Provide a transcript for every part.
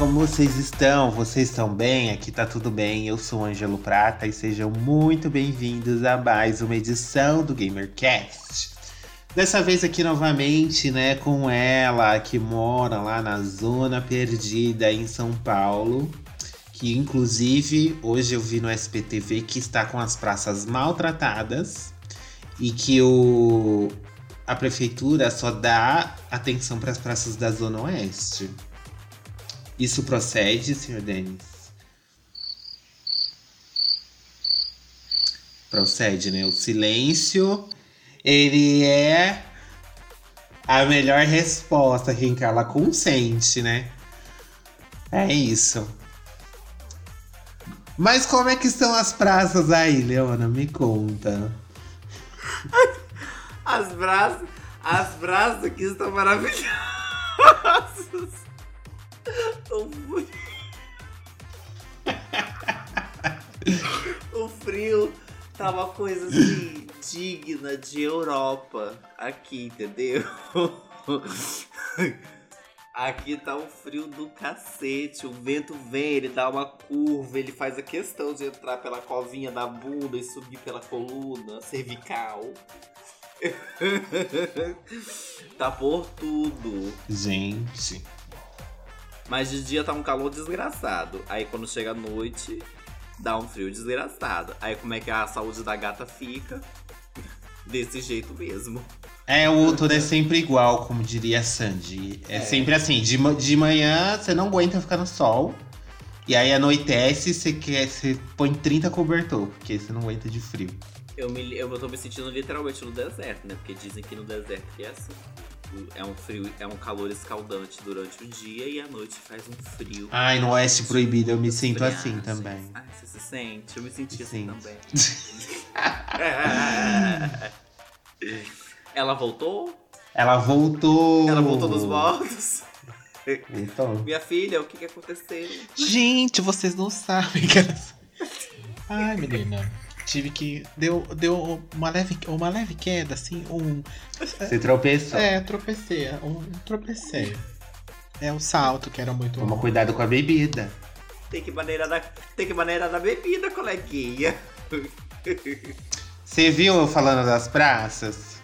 Como vocês estão? Vocês estão bem? Aqui tá tudo bem. Eu sou Ângelo Prata e sejam muito bem-vindos a mais uma edição do GamerCast. Dessa vez aqui novamente, né, com ela que mora lá na zona perdida em São Paulo, que inclusive hoje eu vi no SPTV que está com as praças maltratadas e que o a prefeitura só dá atenção para as praças da Zona Oeste. Isso procede, senhor Denis? Procede, né? O silêncio, ele é a melhor resposta, quem cala consente, né? É isso. Mas como é que estão as praças aí, Leona? Me conta. As brasas, as brasas aqui estão maravilhosas. O frio, tá uma coisa assim digna de Europa aqui, entendeu? Aqui tá um frio do cacete, o vento vem, ele dá uma curva, ele faz a questão de entrar pela covinha da bunda e subir pela coluna cervical. tá por tudo. Gente. Mas de dia tá um calor desgraçado. Aí quando chega a noite, dá um frio desgraçado. Aí como é que a saúde da gata fica? Desse jeito mesmo. É, o outono é sempre igual, como diria a Sandy. É, É. sempre assim, de, de manhã você não aguenta ficar no sol. E aí anoitece, você, quer, você põe 30 cobertor, porque você não aguenta de frio. Eu, me, eu tô me sentindo literalmente no deserto, né? Porque dizem que no deserto que é assim. É um frio, é um calor escaldante durante o dia e à noite faz um frio. Ai, no Oeste Proibido eu me sinto Friagens. assim também. Ai, você se sente? Eu me senti assim Sinto. também. Ela voltou? Ela voltou. Ela voltou dos mortos? Voltou. Minha filha, o que que aconteceu? Gente, vocês não sabem que elas... Ai, menina. Tive que. Deu, deu uma, leve, uma leve queda, assim. Um. Você tropeçou. É, tropecei. Um, tropecei. É o salto que era muito. Toma cuidado com a bebida. Tem que maneirar da, tem que maneirar da bebida, coleguinha. Você viu eu falando das praças?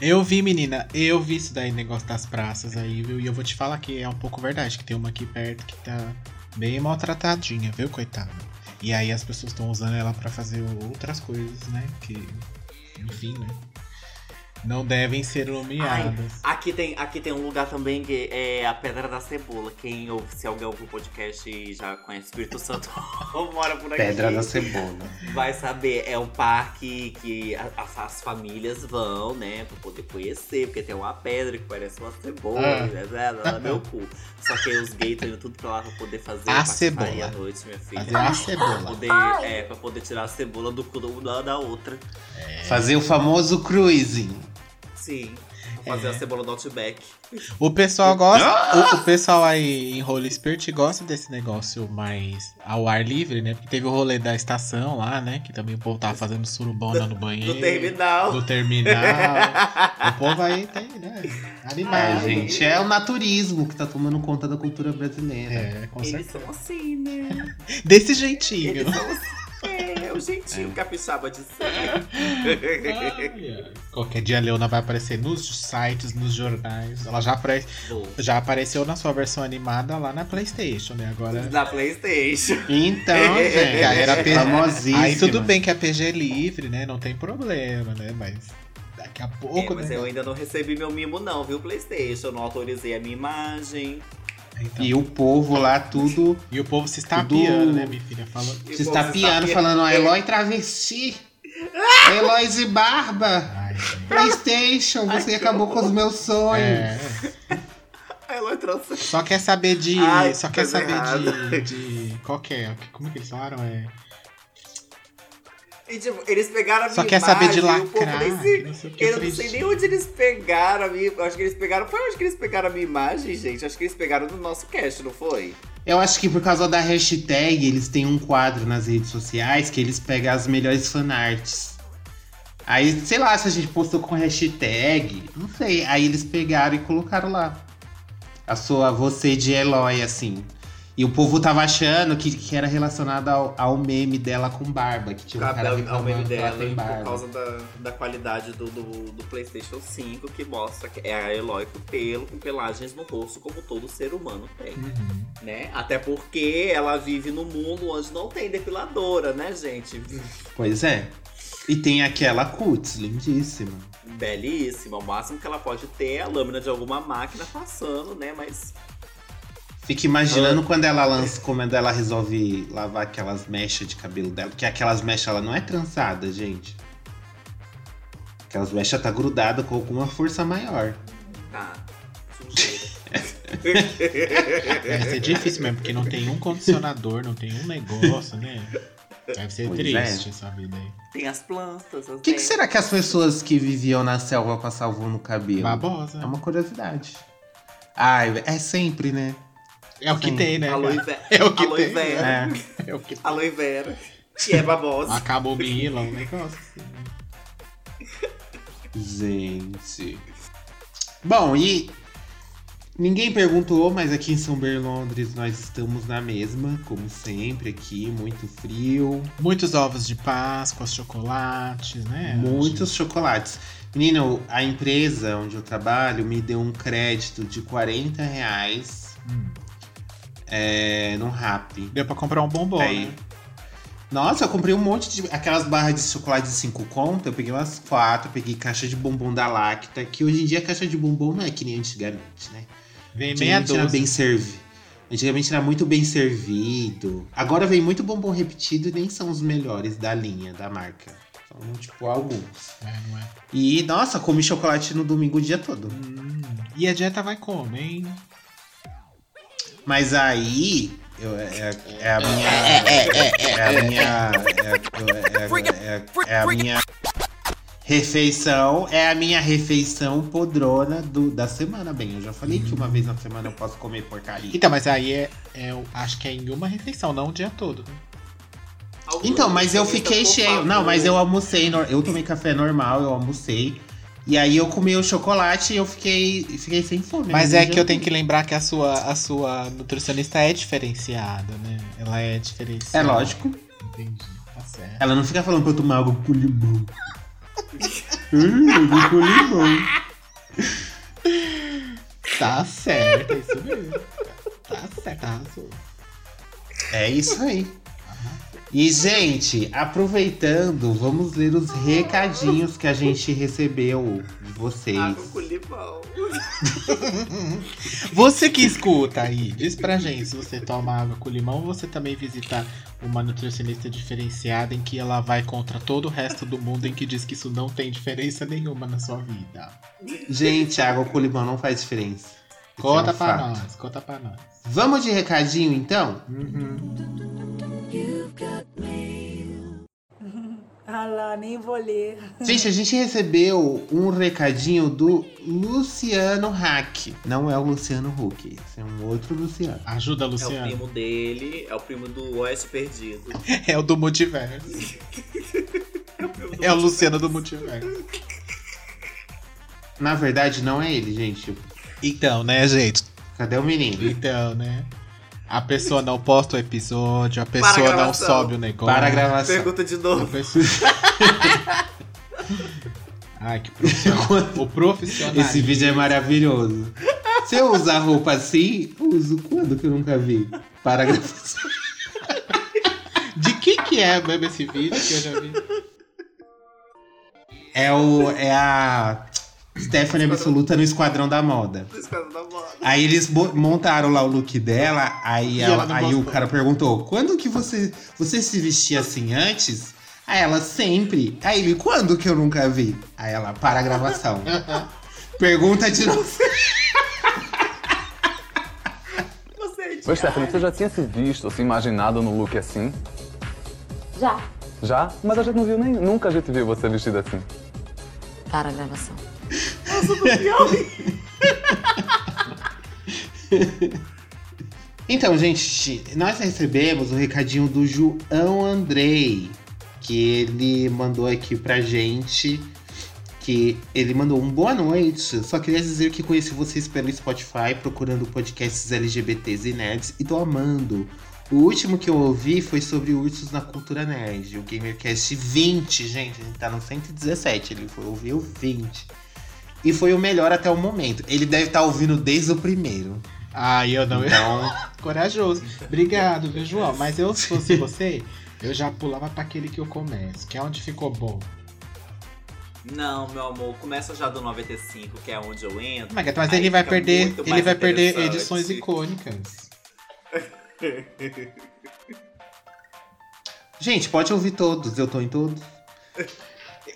Eu vi, menina. Eu vi isso daí, negócio das praças aí, viu? E eu vou te falar que é um pouco verdade, que tem uma aqui perto que tá bem maltratadinha, viu, coitada? E aí as pessoas estão usando ela pra fazer outras coisas, né? Que. Enfim, né? Não devem ser nomeadas. Aqui tem, aqui tem um lugar também que é a Pedra da Cebola. Quem ouve, se alguém ouve o podcast e já conhece Espírito Santo ou mora por aqui. Pedra da cebola. Vai saber, é um parque que a- as, as famílias vão, né, pra poder conhecer, porque tem uma pedra que parece uma cebola, Ah. né, né, lá meu cu. Só que os gays estão indo tudo pra lá pra poder fazer A cebola. à noite, minha filha. Fazer a Pra cebola. poder, é, pra poder tirar a cebola do cu da, da outra. Fazer o famoso cruising. Sim. Fazer É. a cebola do Outback. O pessoal gosta. O, o pessoal aí em Holy Spirit gosta desse negócio mais ao ar livre, né? Porque teve o rolê da estação lá, né? Que também o povo tava fazendo surubona no banheiro. Do terminal. Do terminal. o povo aí tem, né? Animado. É, gente, é o naturismo que tá tomando conta da cultura brasileira. É, com Eles certeza. são assim, né? Desse jeitinho. Eles são assim. É, o jeitinho capixaba de ser. Qualquer dia a Leona vai aparecer nos sites, nos jornais. Ela já, apare... Já apareceu na sua versão animada lá na Playstation, né? Agora. Da Playstation. Então, gente, aí era P- famosíssima. Aí tudo bem que a PG é livre, né? Não tem problema, né? Mas daqui a É, pouco, mas né? eu ainda não recebi meu mimo, não, viu, Playstation? Eu não autorizei a minha imagem. Então, E o povo lá tudo E o povo se estapeando, Tudo- né, minha filha? Falando. E se estapeando, falando, ó, Eloy travesti. Eloy de barba. Ai. Playstation, você acabou com os meus sonhos. É, A Eloy trouxe. Só quer saber de. Ai, só quer saber de, de. Qual que é? Como que eles falaram? É. E, tipo, eles pegaram a minha Só quer saber de imagem, e povo nem se- que não sei Eu não sei nem onde eles pegaram a minha. Acho que eles pegaram. Foi onde que eles pegaram a minha imagem, gente? Acho que eles pegaram no nosso cast, não foi? Eu acho que por causa da hashtag, eles têm um quadro nas redes sociais que eles pegam as melhores fanarts. Aí, sei lá, se a gente postou com hashtag, não sei. Aí eles pegaram e colocaram lá. A sua você de Eloy, assim. E o povo tava achando que, que era relacionado ao, ao meme dela com barba. Que tinha um cara Cabelo ao meme dela por causa da, da qualidade do, do, do PlayStation 5, que mostra que é a Eloy com pelo, com pelagens no rosto, como todo ser humano tem. Uhum. Né? Até porque ela vive num mundo onde não tem depiladora, né, gente? Pois é. E tem aquela cuts, lindíssima. Belíssima. O máximo que ela pode ter é a lâmina de alguma máquina passando, né? Mas Fica imaginando quando ela lança, quando ela resolve lavar aquelas mechas de cabelo dela. Porque aquelas mechas, ela não é trançada, gente. Aquelas mechas tá grudada com alguma força maior. tá. Deve ser difícil mesmo, porque não tem um condicionador, não tem um negócio, né? Deve ser Pois triste é. essa vida aí. Tem as plantas, as O que, que será que as pessoas que viviam na selva passavam no cabelo? Babosa. É uma curiosidade. Ai, é sempre, né? É o que Sim. tem, né? Aloe, vera, É o que aloe tem. vera. É. É o que tem. Aloe vera. Que é babosa. Uma camomila, um negócio assim. Gente. Bom, e ninguém perguntou, mas aqui em São Berlondres nós estamos na mesma, como sempre aqui, muito frio, Muitos ovos de Páscoa, chocolates, né? muitos chocolates. Menino, a empresa onde eu trabalho me deu um crédito de 40 reais Hum. É, no Rap. Deu pra comprar um bombom, Aí. né? Nossa, eu comprei um monte de. Aquelas barras de chocolate de 5 conto, eu peguei umas quatro, peguei caixa de bombom da Lacta, que hoje em dia a caixa de bombom não é que nem antigamente, né? Vem meia bem servido. Antigamente era muito bem servido. Agora vem muito bombom repetido e nem são os melhores da linha, da marca. São, tipo, alguns. É, não é? E, nossa, comi chocolate no domingo o dia todo. Hum. E a dieta vai como, hein? Mas aí. eu- é, é a minha. É a minha. É, é- é- é a minha. Refeição é a minha refeição podrona do, da semana, bem. Eu já falei que uma vez na semana eu posso comer porcaria. Então, mas aí é, é o- acho que é em uma refeição, não o dia todo. né? Então, mas eu fiquei cheio. Não, mas eu almocei. Eu tomei café normal, eu almocei. E aí eu comi o chocolate e eu fiquei, fiquei sem fome. Mas né? é que eu tenho que lembrar que a sua, a sua nutricionista é diferenciada, né? Ela é É diferenciada. lógico. Entendi, tá certo. Ela não fica falando pra eu tomar água com limão. Hum, água com limão. Tá certo, é isso mesmo. Tá certo, arrasou. É isso aí. E, gente, aproveitando, vamos ler os recadinhos que a gente recebeu de vocês. Água com limão. Você que escuta aí, diz pra gente se você toma água com limão ou você também visita uma nutricionista diferenciada em que ela vai contra todo o resto do mundo em que diz que isso não tem diferença nenhuma na sua vida. Gente, água com limão não faz diferença. Conta é um pra fato. nós, conta pra nós. Vamos de recadinho, então? Ah lá, nem vou ler. Gente, a gente recebeu um recadinho do Luciano Hack. Não é o Luciano Huck, esse é um outro Luciano. Ajuda, É o Luciano. primo dele, é o primo do Oeste Perdido. É o do multiverso. É o Luciano do multiverso. Na verdade, não é ele, gente. Então, né, gente? Cadê o menino? Então, né? A pessoa não posta o episódio, a pessoa não sobe o negócio. Para a gravação. Pergunta de novo. pessoa- Ai, que profissional. O profissional. Esse vídeo é maravilhoso. Se eu usar roupa assim, uso quando que eu nunca vi? Para a gravação. De quem que é mesmo esse vídeo que eu já vi? É, o, é a Stephanie Absoluta no Esquadrão da Moda. Esse cara da moda. Aí eles montaram lá o look dela, aí, ela- ela aí o cara perguntou: quando que você, você se vestia assim antes? Aí ela sempre. Aí ele, quando que eu nunca vi? Aí ela, para a gravação. Pergunta de novo. Oi, Stephanie, você já tinha se visto, se imaginado no look assim? Já. Já? Mas a gente não viu nem. Nunca a gente viu você vestida assim. Para a gravação. Então, gente, nós recebemos o recadinho do João Andrei, que ele mandou aqui pra gente. Que ele mandou um boa noite. Só queria dizer que conheci vocês pelo Spotify, procurando podcasts LGBTs e nerds, e tô amando. O último que eu ouvi foi sobre ursos na cultura nerd, o GamerCast 20, gente. A gente tá no 117, ele foi ouvir o 20. E foi o melhor até o momento. Ele deve estar ouvindo desde o primeiro. Ah, eu não. Então, Corajoso. Obrigado, viu, João? Mas eu, se fosse você, eu já pulava pra aquele que eu começo, que é onde ficou bom. Não, meu amor, começa já do 95, que é onde eu entro. Mas, mas ele vai perder, ele vai perder edições icônicas. gente, pode ouvir todos. Eu tô em todos.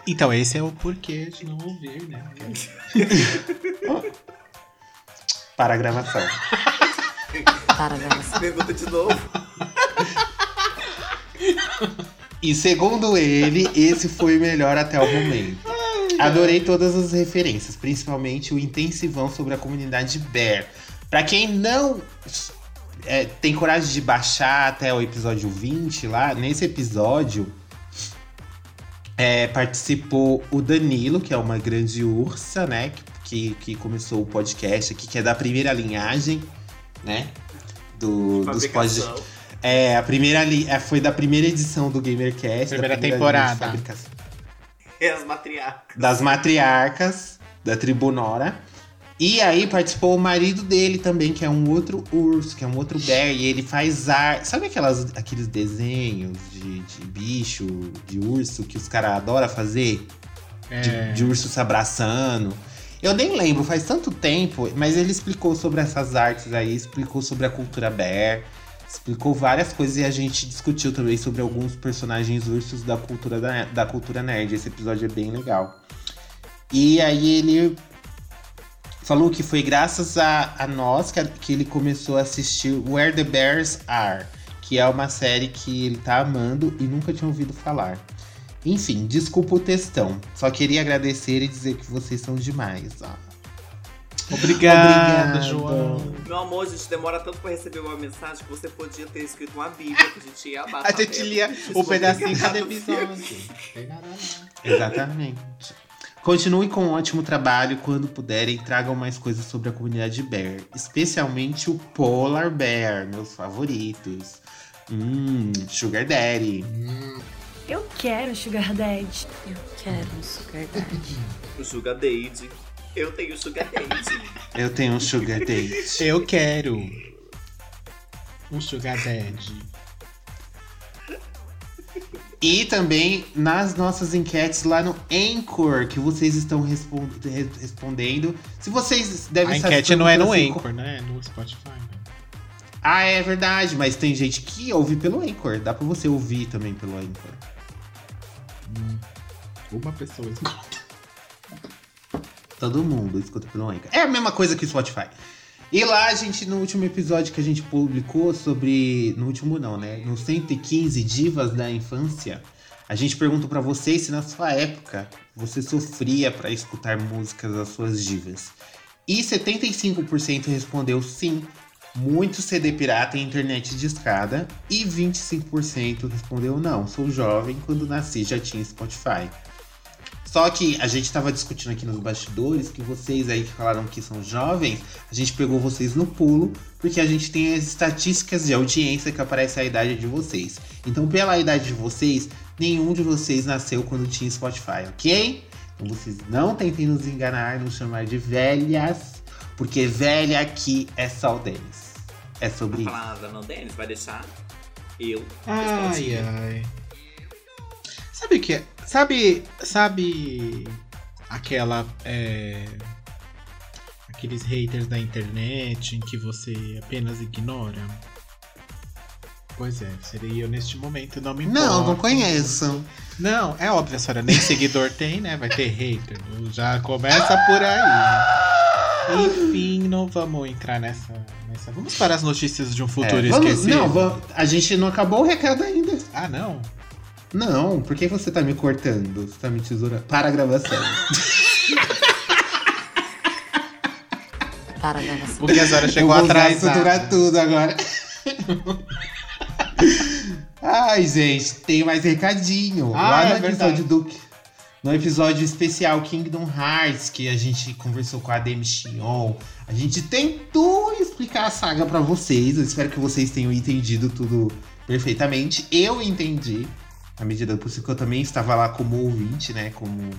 Então, esse é o porquê de não ouvir, né? Para a gravação. Para a gravação. Pergunta de novo. E segundo ele, esse foi o melhor até o momento. Adorei todas as referências, principalmente o intensivão sobre a comunidade Bear. Pra quem não é, tem coragem de baixar até o episódio 20 lá, nesse episódio é, participou o Danilo, que é uma grande ursa, né? Que, que começou o podcast aqui, que é da primeira linhagem, né? Do, dos podcasts. É, a primeira li é, foi da primeira edição do GamerCast. da Primeira linha de temporada. fabricação. É as matriarcas. Das matriarcas da Tribunora. E aí participou o marido dele também, que é um outro urso, que é um outro bear. E ele faz arte. Sabe aquelas, aqueles desenhos de, de bicho, de urso, que os caras adoram fazer? De, É, de urso se abraçando. Eu nem lembro, faz tanto tempo, mas ele explicou sobre essas artes aí, explicou sobre a cultura bear, explicou várias coisas e a gente discutiu também sobre alguns personagens ursos da cultura, da, da cultura nerd. Esse episódio é bem legal. E aí ele falou que foi graças a, a nós que, que ele começou a assistir Where the Bears Are, que é uma série que ele tá amando e nunca tinha ouvido falar. Enfim, desculpa o textão. Só queria agradecer e dizer que vocês são demais. ó. Obrigado, Obrigado. João. Meu amor, a gente demora tanto pra receber uma mensagem que você podia ter escrito uma bíblia que a gente ia abaixar. A gente lia o pedacinho cada episódio. Exatamente. Continue com um ótimo trabalho. Quando puderem, tragam mais coisas sobre a comunidade Bear. Especialmente o Polar Bear, meus favoritos. Hum, Sugar Daddy. Eu quero Sugar Daddy. Eu quero um sugar daddy. O Sugar Date. Eu tenho Sugar Date. Eu tenho um Sugar Daddy. Eu quero um Sugar Daddy. E também nas nossas enquetes lá no Anchor, que vocês estão respon- re- respondendo. Se vocês devem A enquete não é no assim, Anchor, né? É no Spotify. né? Ah, é verdade, mas tem gente que ouve pelo Anchor. Dá pra você ouvir também pelo Anchor. Uma pessoa escuta. Todo mundo escuta pelo Anchor. É a mesma coisa que o Spotify. E lá, a gente, no último episódio que a gente publicou sobre. No último, não, né? No 115 Divas da Infância, a gente perguntou pra vocês se na sua época você sofria pra escutar músicas das suas divas. E 75% respondeu sim, muito CD pirata e internet de escada. E 25% respondeu não, sou jovem, quando nasci já tinha Spotify. Só que a gente tava discutindo aqui nos bastidores que vocês aí que falaram que são jovens, a gente pegou vocês no pulo, porque a gente tem as estatísticas de audiência que aparece a idade de vocês. Então, pela idade de vocês, nenhum de vocês nasceu quando tinha Spotify, ok? Então vocês não tentem nos enganar, nos chamar de velhas, porque velha aqui é só o Denis. É sobre isso. Palavra não, Denis, vai deixar eu. Ai, ai. Sabe o que é? Sabe. Sabe. Aquela. é, Aqueles haters da internet em que você apenas ignora? Pois é, seria eu neste momento, não me importa. Não, não conheço. Não, é óbvio, a senhora nem seguidor tem, né? Vai ter hater. Já começa por aí. Enfim, não vamos entrar nessa, nessa. Vamos para as notícias de um futuro É, vamos- esquecido. não, vamos- a gente não acabou o recado ainda. Ah, não. Não, por que você tá me cortando? Você tá me tesourando? Para a gravação. Para a gravação. Porque a Zora chegou vou atrás. censurar tudo agora. Ai, gente, tem mais recadinho. Ah, Lá é no episódio do. No episódio especial Kingdom Hearts, que a gente conversou com a Demi Chion, a gente tentou explicar a saga pra vocês. Eu espero que vocês tenham entendido tudo perfeitamente. Eu entendi, à medida do possível, que eu também estava lá como ouvinte, né? Como,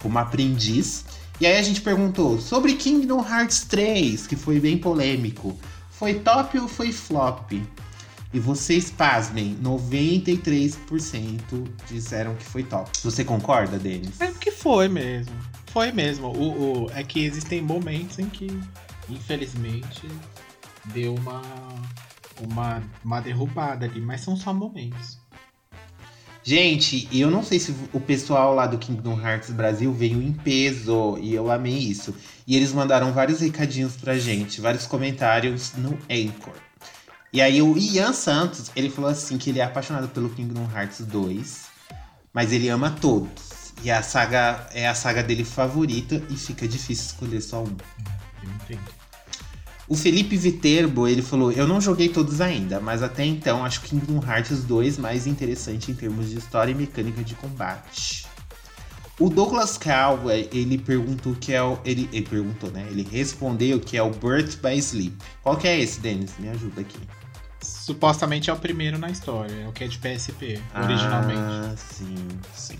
como aprendiz. E aí a gente perguntou sobre Kingdom Hearts 3, que foi bem polêmico. Foi top ou foi flop? E vocês, pasmem, 93% disseram que foi top. Você concorda, Denis? É que foi mesmo. Foi mesmo. O, o- é que existem momentos em que, infelizmente, deu uma, uma, uma derrubada ali, mas são só momentos. Gente, eu não sei se o pessoal lá do Kingdom Hearts Brasil veio em peso, e eu amei isso. E eles mandaram vários recadinhos pra gente, vários comentários no Anchor. E aí o Ian Santos, ele falou assim que ele é apaixonado pelo Kingdom Hearts 2, mas ele ama todos. E a saga é a saga dele favorita e fica difícil escolher só um. Eu entendo. O Felipe Viterbo, ele falou: Eu não joguei todos ainda, mas até então acho Kingdom Hearts 2 mais interessante em termos de história e mecânica de combate. O Douglas Cal, eh, ele perguntou que é o. Ele, ele perguntou, né? Ele respondeu que é o Birth by Sleep. Qual que é esse, Denis? Me ajuda aqui. Supostamente é o primeiro na história, é o que é de PSP, originalmente. Ah, sim, sim.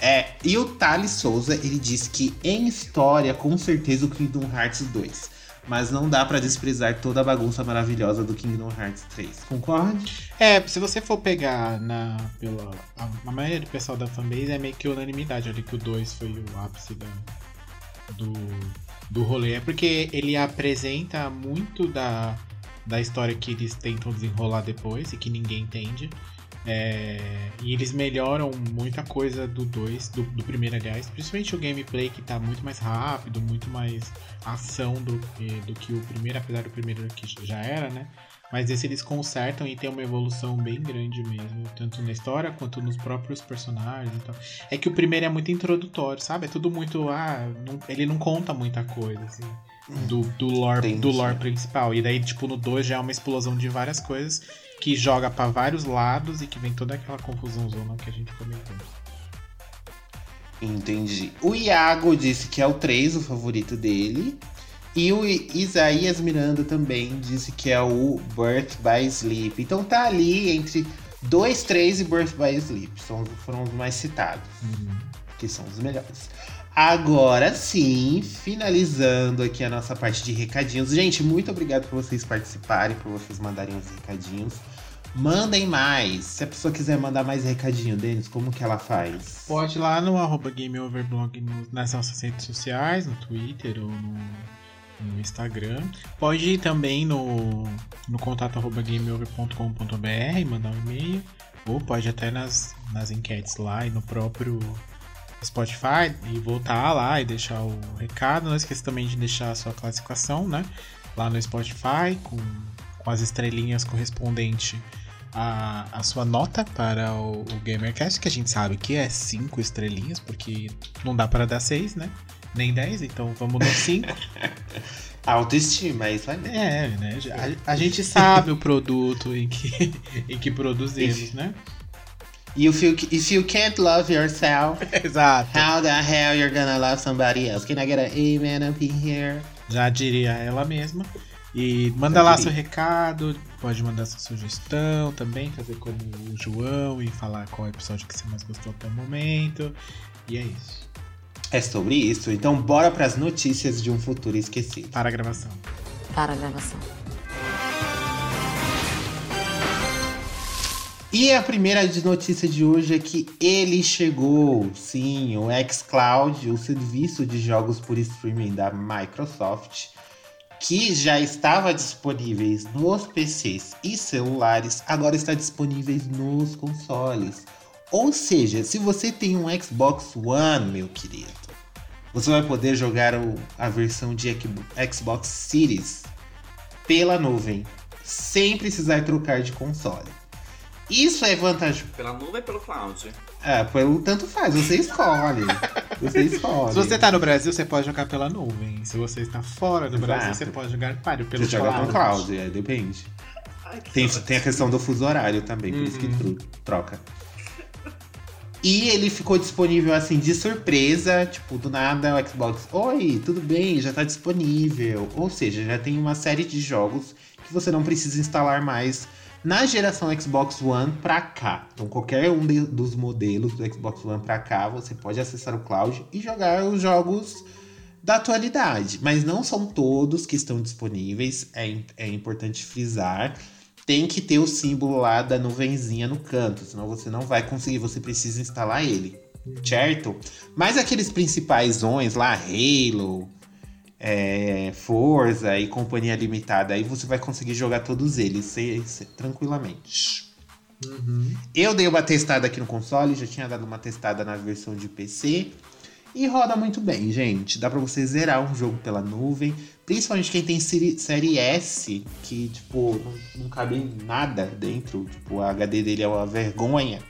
É, e o Thales Souza, ele disse que em história, com certeza o Kingdom Hearts 2. Mas não dá pra desprezar toda a bagunça maravilhosa do Kingdom Hearts 3. Concorde? É, se você for pegar na. Pela, a, a maioria do pessoal da fanbase é meio que unanimidade ali que o 2 foi o ápice da, do, do rolê. É porque ele apresenta muito da, da história que eles tentam desenrolar depois e que ninguém entende. É, e eles melhoram muita coisa do 2, do, do primeiro, aliás. Principalmente o gameplay que tá muito mais rápido, muito mais ação do que, do que o primeiro, apesar do primeiro que já era, né? Mas esse eles consertam e tem uma evolução bem grande mesmo, tanto na história quanto nos próprios personagens e tal. É que o primeiro é muito introdutório, sabe? É tudo muito. Ah, não- ele não conta muita coisa, assim. Do, do, lore, Entendi. do lore principal. E daí, tipo, no 2 já é uma explosão de várias coisas que joga pra vários lados e que vem toda aquela confusão zona que a gente comentou. Entendi. O Iago disse que é o 3, o favorito dele. E o Isaías Miranda também disse que é o Birth by Sleep. Então tá ali entre 2, 3 e Birth by Sleep. São, foram os mais citados. que são os melhores. Agora sim, finalizando aqui a nossa parte de recadinhos. Gente, muito obrigado por vocês participarem, por vocês mandarem os recadinhos. Mandem mais. Se a pessoa quiser mandar mais recadinho, Denis, como que ela faz? Pode ir lá no arroba GameOverblog nas nossas redes sociais, no Twitter ou no, no Instagram. Pode ir também no, no contato arroba gameover.com.br, mandar um e-mail. Ou pode até nas, nas enquetes lá e no próprio Spotify e voltar lá e deixar o recado. Não esqueça também de deixar a sua classificação, né? Lá no Spotify, com, com as estrelinhas correspondente a, a sua nota para o, o GamerCast, que a gente sabe que é 5 estrelinhas, porque não dá para dar 6, né? Nem 10, então vamos no 5. Autoestima, é isso aí. é, né? A, a gente sabe o produto em que, em que produzimos, né? If you, if you can't love yourself, Exato. how the hell you're gonna love somebody else? Can I get an amen up in here? Já diria ela mesma. E manda lá seu recado, pode mandar sua sugestão também, fazer como o João e falar qual episódio que você mais gostou até o momento. E é isso. É sobre isso. Então bora pras notícias de um futuro esquecido. Para a gravação. Para a gravação. E a primeira notícia de hoje é que ele chegou, sim, o xCloud, o serviço de jogos por streaming da Microsoft, que já estava disponíveis nos PCs e celulares, agora está disponíveis nos consoles. Ou seja, se você tem um Xbox One, meu querido, você vai poder jogar a versão de Xbox Series pela nuvem, sem precisar trocar de console. Isso é vantagem. Pela nuvem e pelo cloud. É, pelo tanto faz, você escolhe. Você escolhe. Se você tá no Brasil, você pode jogar pela nuvem. Se você está fora do Exato. Brasil, você pode jogar páreo pelo Você joga cloud. com cloud, é, depende. Ai, Tem, tem a questão do fuso horário também, por isso que Uhum. tro- troca. E ele ficou disponível assim de surpresa, tipo, do nada o Xbox. Oi, tudo bem, já tá disponível. Ou seja, já tem uma série de jogos que você não precisa instalar mais na geração Xbox One pra cá. Então, qualquer um de- dos modelos do Xbox One pra cá, você pode acessar o cloud e jogar os jogos da atualidade. Mas não são todos que estão disponíveis, é, é importante frisar. Tem que ter o símbolo lá da nuvenzinha no canto, senão você não vai conseguir, você precisa instalar ele, certo? Mas aqueles principais lá, Halo, é, Forza e Companhia Limitada, aí você vai conseguir jogar todos eles se- se- tranquilamente. Uhum. Eu dei uma testada aqui no console, já tinha dado uma testada na versão de PC. E roda muito bem, gente. Dá pra você zerar um jogo pela nuvem. Principalmente quem tem série, série S, que, tipo, não, não cabe nada dentro. Tipo, o HD dele é uma vergonha.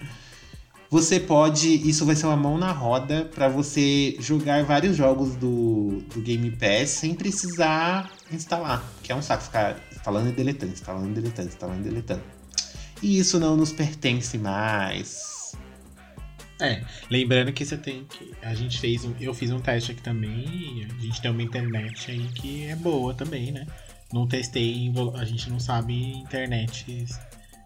Você pode. Isso vai ser uma mão na roda pra você jogar vários jogos do, do Game Pass sem precisar instalar. Que é um saco ficar instalando e deletando, instalando e deletando, instalando e deletando. E isso não nos pertence mais. É, lembrando que você tem que. A gente fez um. Eu fiz um teste aqui também a gente tem uma internet aí que é boa também, né? Não testei, a gente não sabe internet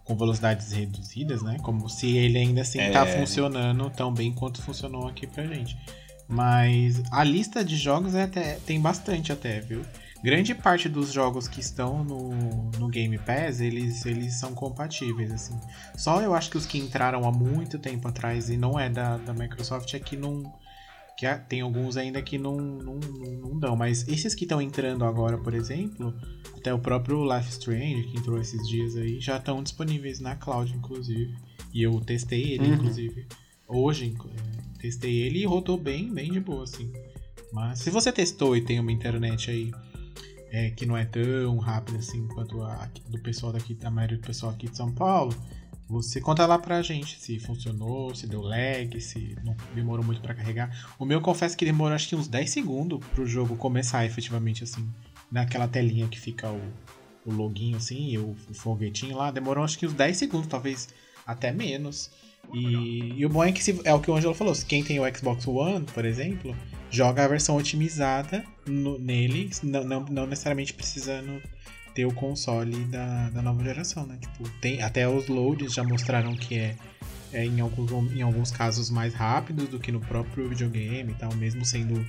com velocidades reduzidas, né? Como se ele ainda assim tá É. funcionando tão bem quanto funcionou aqui pra gente. Mas a lista de jogos é até, tem bastante até, viu? Grande parte dos jogos que estão no, no Game Pass, eles, eles são compatíveis, assim. Só eu acho que os que entraram há muito tempo atrás e não é da, da Microsoft é que não. Que tem alguns ainda que não, não, não, não dão. Mas esses que estão entrando agora, por exemplo, até o próprio Life Strange, que entrou esses dias aí, já estão disponíveis na cloud, inclusive. E eu testei ele, Uhum. inclusive. Hoje, é, testei ele e rodou bem, bem de boa, assim. Mas se você testou e tem uma internet aí é, que não é tão rápida assim quanto a do pessoal daqui, da maioria do pessoal aqui de São Paulo, você conta lá pra gente se funcionou, se deu lag, se não demorou muito pra carregar. O meu confesso que demorou acho que uns 10 segundos pro jogo começar efetivamente assim, naquela telinha que fica o, o assim e o, o foguetinho lá, demorou acho que uns 10 segundos, talvez até menos. E, e o bom é que se- é o que o Angelo falou, se quem tem o Xbox One, por exemplo, joga a versão otimizada no- nele, não, não, não necessariamente precisando ter o console da, da nova geração, né? Tipo, tem, até os loads já mostraram que é, é em, alguns, em alguns casos mais rápido do que no próprio videogame e tal, mesmo sendo.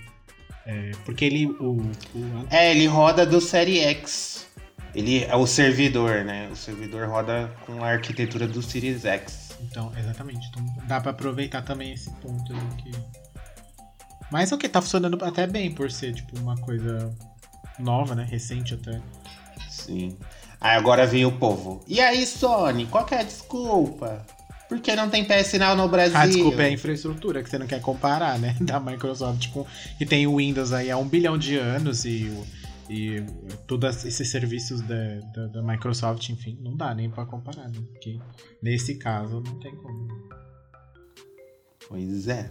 é, porque ele. O, o- É, ele roda do Série X. Ele é o servidor, né? O servidor roda com a arquitetura do Series X. Então, exatamente. Então dá pra aproveitar também esse ponto aí que. Mas o que tá funcionando até bem por ser, tipo, uma coisa nova, né? Recente até. Sim. Aí agora vem o povo. E aí, Sony, qual que é a desculpa? Por que não tem PS Now no Brasil? A desculpa é a infraestrutura, que você não quer comparar, né? Da Microsoft, com, que tem o Windows aí há um bilhão de anos e, o- e todos esses serviços da, da, da Microsoft, enfim, não dá nem pra comparar, né? Porque nesse caso não tem como. Pois é.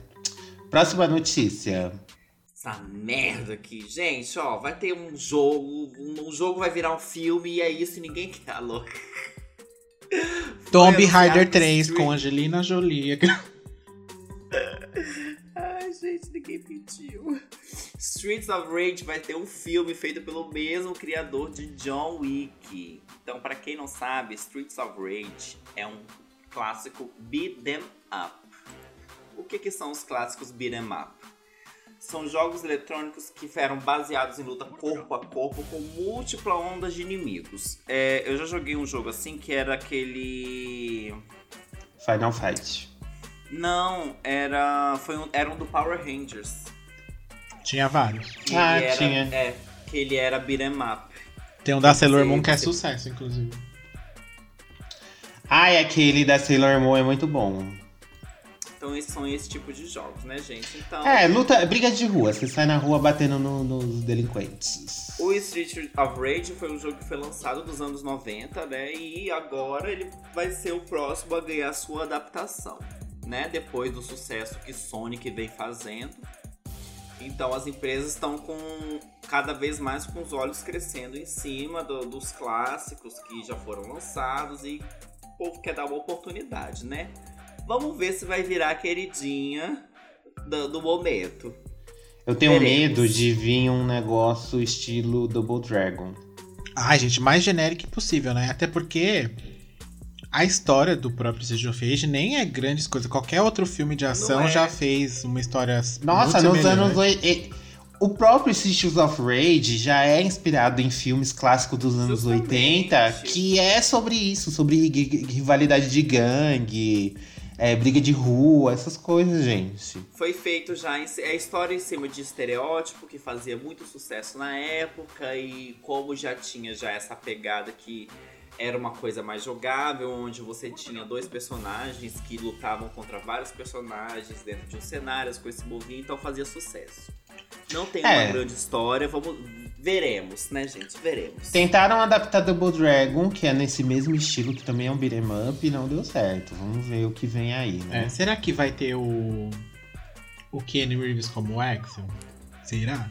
Próxima notícia. Essa merda aqui. Gente, ó, vai ter um jogo. Um, um jogo vai virar um filme e é isso e ninguém quer. Alô. Tomb anunciado Raider no 3 stream. com Angelina Jolie. Ai, gente, ninguém pediu. Streets of Rage vai ter um filme feito pelo mesmo criador de John Wick. Então, pra quem não sabe, Streets of Rage é um clássico beat 'em up. O que, que são os clássicos beat 'em up? São jogos eletrônicos que eram baseados em luta corpo a corpo com múltipla ondas de inimigos. É, eu já joguei um jogo assim que era aquele. Final Fight. Não, era. Foi um, era um do Power Rangers. Tinha vários. Ah, era, tinha. É, que ele era beat'em up. Tem um da Sailor Moon que é sucesso, inclusive. Ai, aquele da Sailor Moon é muito bom. Então esses são esse tipo de jogos, né, gente? Então, É, luta, briga de rua. Você sai na rua batendo no- nos delinquentes. o Street of Rage foi um jogo que foi lançado nos anos 90, né? E agora ele vai ser o próximo a ganhar sua adaptação, né? Depois do sucesso que Sonic vem fazendo. Então as empresas estão com cada vez mais com os olhos crescendo em cima do- dos clássicos que já foram lançados e o povo quer dar uma oportunidade, né? Vamos ver se vai virar a queridinha do, do momento. Eu tenho Veremos. medo de vir um negócio estilo Double Dragon. Ai, gente, mais genérico possível, né? Até porque a história do próprio Street of Rage nem é grandes coisas. Qualquer outro filme de ação é. já fez uma história. Nossa, muito nos anos. e- O próprio Streets of Rage já é inspirado em filmes clássicos dos anos Justamente. 80, que é sobre isso, sobre ri- ri- rivalidade de gangue, é, briga de rua, essas coisas, gente. Foi feito já em, é história em cima de estereótipo que fazia muito sucesso na época e como já tinha já essa pegada que era uma coisa mais jogável, onde você tinha dois personagens que lutavam contra vários personagens dentro de um cenário, as coisas se moviam, então fazia sucesso. Não tem É. uma grande história, vamos veremos, né, gente? Veremos. Tentaram adaptar Double Dragon, que é nesse mesmo estilo, que também é um beat'em up, e não deu certo. Vamos ver o que vem aí, né? É, será que vai ter o. O Kenny Reeves como Axel? Será?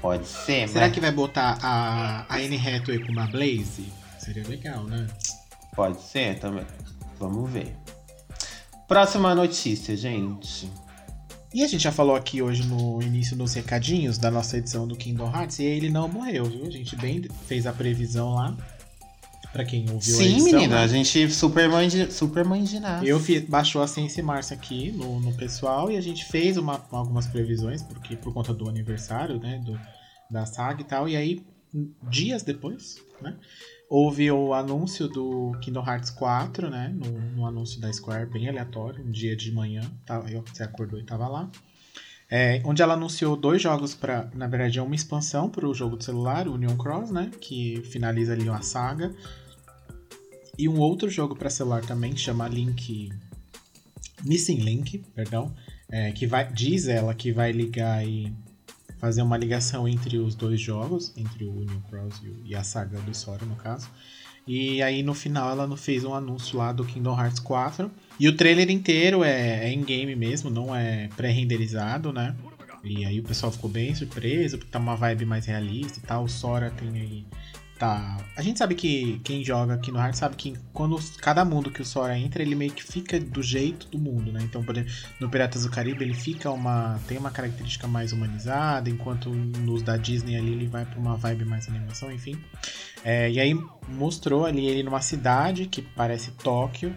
Pode ser, Será mas que vai botar a, a Anne Hathaway como a Blaze? Seria legal, né? pode ser também. Vamos ver. Próxima notícia, gente. E a gente já falou aqui hoje no início dos recadinhos da nossa edição do Kingdom Hearts e ele não morreu, viu? A gente bem fez a previsão lá. Pra quem ouviu a Sim, edição. menina, né? a gente super mãe de, super mãe de nada. Eu fiz, baixou a Sense Márcia aqui no, no pessoal e a gente fez uma, algumas previsões, porque por conta do aniversário, né, do, da saga e tal. E aí, dias depois, né, houve o anúncio do Kingdom Hearts 4, né, no, no anúncio da Square, bem aleatório, um dia de manhã, tava, eu, você acordou e tava lá. É, onde ela anunciou dois jogos para, na verdade, é uma expansão para o jogo de celular, o Union Cross, né, que finaliza ali uma saga. E um outro jogo para celular também chama Link Missing Link, perdão, é, que vai diz ela que vai ligar e fazer uma ligação entre os dois jogos, entre o Union Cross e, a saga do Sora no caso. E aí no final ela fez um anúncio lá do Kingdom Hearts 4. E o trailer inteiro é, é em game mesmo, não é pré-renderizado, né? E aí o pessoal ficou bem surpreso, porque tá uma vibe mais realista e tal. O Sora tem aí. Tá. A gente sabe que quem joga aqui no Hearts sabe que quando cada mundo que o Sora entra, ele meio que fica do jeito do mundo, né? Então, por exemplo, no Piratas do Caribe ele fica uma. tem uma característica mais humanizada, enquanto nos da Disney ali ele vai pra uma vibe mais animação, enfim. É, e aí mostrou ali ele numa cidade que parece Tóquio.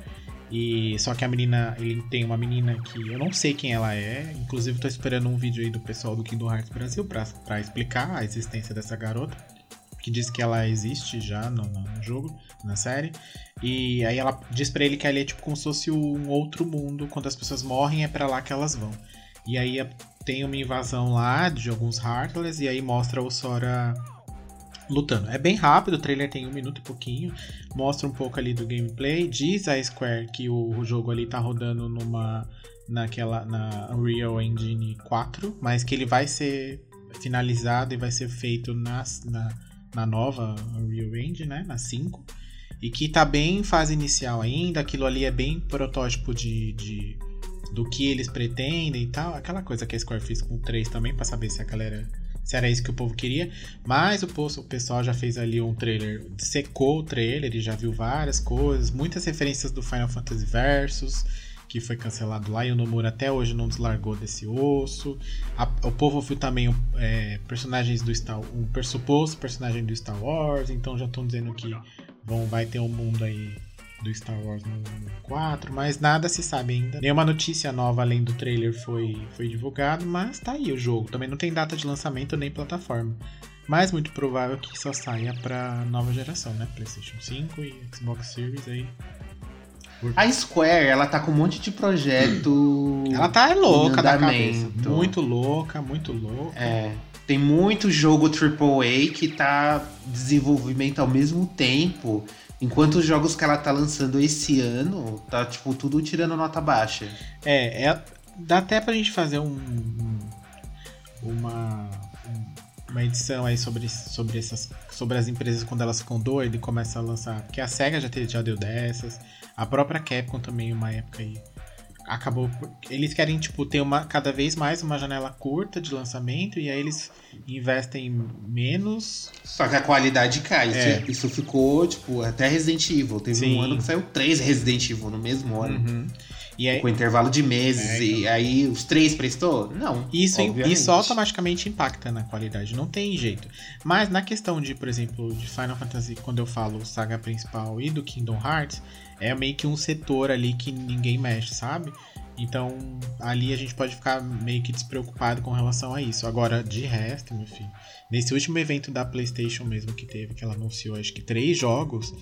E só que a menina, ele tem uma menina que eu não sei quem ela é. Inclusive tô esperando um vídeo aí do pessoal do Kingdom Hearts Brasil pra explicar a existência dessa garota. Que diz que ela existe já no, no jogo, na série. E aí ela diz pra ele que ali é tipo como se fosse um outro mundo. Quando as pessoas morrem é pra lá que elas vão. E aí é- tem uma invasão lá de alguns Heartless. E aí mostra o Sora lutando. É bem rápido, o trailer tem um minuto e pouquinho. Mostra um pouco ali do gameplay. Diz a Square que o, jogo ali tá rodando numa. naquela. na Unreal Engine 4, mas que ele vai ser finalizado e vai ser feito na, na, na nova Unreal Engine, né? Na 5. E que tá bem em fase inicial ainda. Aquilo ali é bem protótipo de. de do que eles pretendem e tal. Aquela coisa que a Square fez com o 3 também, pra saber se a galera. Se era isso que o povo queria. Mas o, o pessoal já fez ali um trailer. Secou o trailer e já viu várias coisas. Muitas referências do Final Fantasy Versus. Que foi cancelado lá e o Nomura até hoje não deslargou desse osso. A- o povo viu também é, personagens do Star um pressuposto personagem do Star Wars. Então já estão dizendo que vão, vai ter um mundo aí do Star Wars no, no 4, mas nada se sabe ainda. Nenhuma notícia nova além do trailer foi, foi divulgado, mas tá aí o jogo. Também não tem data de lançamento nem plataforma. Mas muito provável que só saia pra nova geração, né? PlayStation 5 e Xbox Series aí. A Square, ela tá com um monte de projeto. Ela tá louca da cabeça. andamento. Muito louca, muito louca. É. Tem muito jogo AAA que tá desenvolvimento ao mesmo tempo Enquanto os jogos que ela tá lançando esse ano, tá, tipo, tudo tirando nota baixa. É, é dá até pra gente fazer um, um- uma, um- uma edição aí sobre, sobre, essas, sobre as empresas quando elas ficam doidas e começam a lançar. Porque a SEGA já, teve, já deu dessas, a própria Capcom também, uma época aí. Acabou. Eles querem, tipo, ter uma, cada vez mais uma janela curta de lançamento e aí eles investem menos. Só que a qualidade cai. É. Isso, isso ficou, tipo, até Resident Evil. Teve Sim. um ano que saiu três Resident Evil no mesmo ano. Uhum. Aí, Com intervalo de meses. É, e aí os três prestou? Não. Isso, obviamente. isso automaticamente impacta na qualidade, não tem jeito. Mas na questão de, por exemplo, de Final Fantasy, quando eu falo saga principal e do Kingdom Hearts, é meio que um setor ali que ninguém mexe, sabe? Então ali a gente pode ficar meio que despreocupado com relação a isso. Agora, de resto, meu filho, nesse último evento da PlayStation mesmo que teve, que ela anunciou acho que três jogos,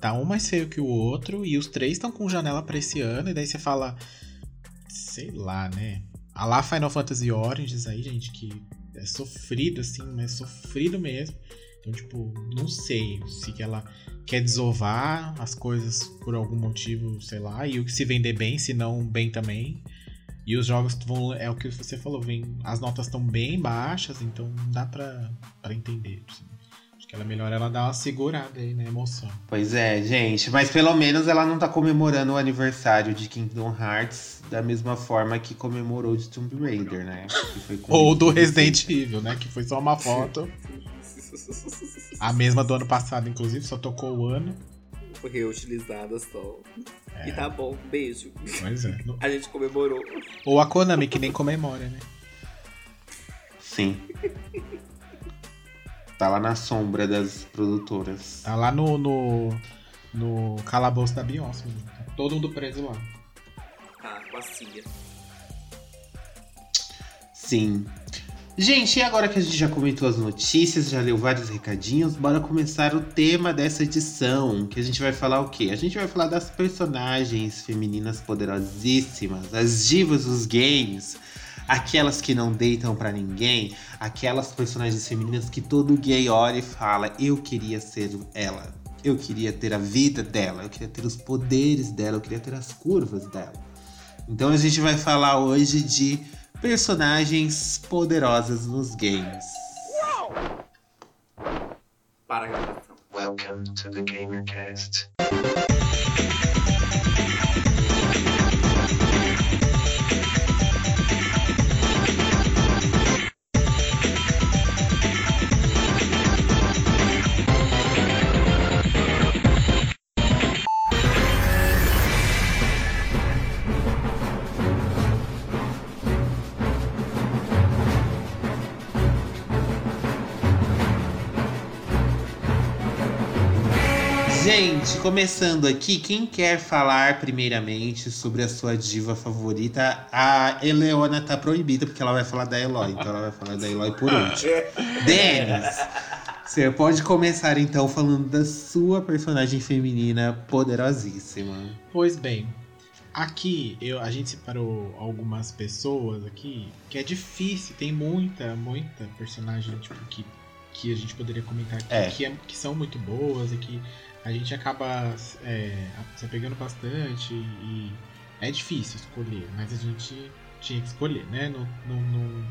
tá um mais feio que o outro e os três estão com janela pra esse ano, e daí você fala, sei lá, né? A lá Final Fantasy Origins aí, gente, que é sofrido, assim, mas sofrido mesmo. Então, tipo, não sei se ela quer desovar as coisas por algum motivo, sei lá, e o que se vender bem, se não bem também. E os jogos vão. É o que você falou, vem, as notas estão bem baixas, então não dá pra entender. assim. Ela é melhor ela dar uma segurada aí na emoção. Pois é, gente. Mas pelo menos ela não tá comemorando o aniversário de Kingdom Hearts da mesma forma que comemorou de Tomb Raider, né? Que foi com Ou do 25. Resident Evil, né? Que foi só uma foto. A mesma do ano passado, inclusive, só tocou o ano. Foi reutilizada só. É. E tá bom, beijo. Pois é. A gente comemorou. Ou a Konami, que nem comemora, né? Sim. Tá lá na sombra das produtoras. Tá lá no, no, no calabouço da Beyoncé. mano. Tá todo mundo preso lá. Tá, com a Cia. Sim. Gente, e agora que a gente já comentou as notícias, já leu vários recadinhos, bora começar o tema dessa edição. Que a gente vai falar o quê? A gente vai falar das personagens femininas poderosíssimas, as divas dos games, aquelas que não deitam pra ninguém, aquelas personagens femininas que todo gay olha e fala: Eu queria ser ela. Eu queria ter a vida dela, eu queria ter os poderes dela, eu queria ter as curvas dela. Então a gente vai falar hoje de personagens poderosas nos games. Para a gravação. Welcome to the GamerCast. Gente, começando aqui, quem quer falar primeiramente sobre a sua diva favorita? A Eleona tá proibida, porque ela vai falar da Eloy, então ela vai falar da Eloy por último. Denis, você pode começar então falando da sua personagem feminina poderosíssima. Pois bem, aqui eu, a gente separou algumas pessoas aqui que é difícil, tem muita, muita personagem tipo, que, que a gente poderia comentar aqui É. Que, é- que são muito boas e que a gente acaba é, se apegando bastante e é difícil escolher, mas a gente tinha que escolher, né? Não, não, não,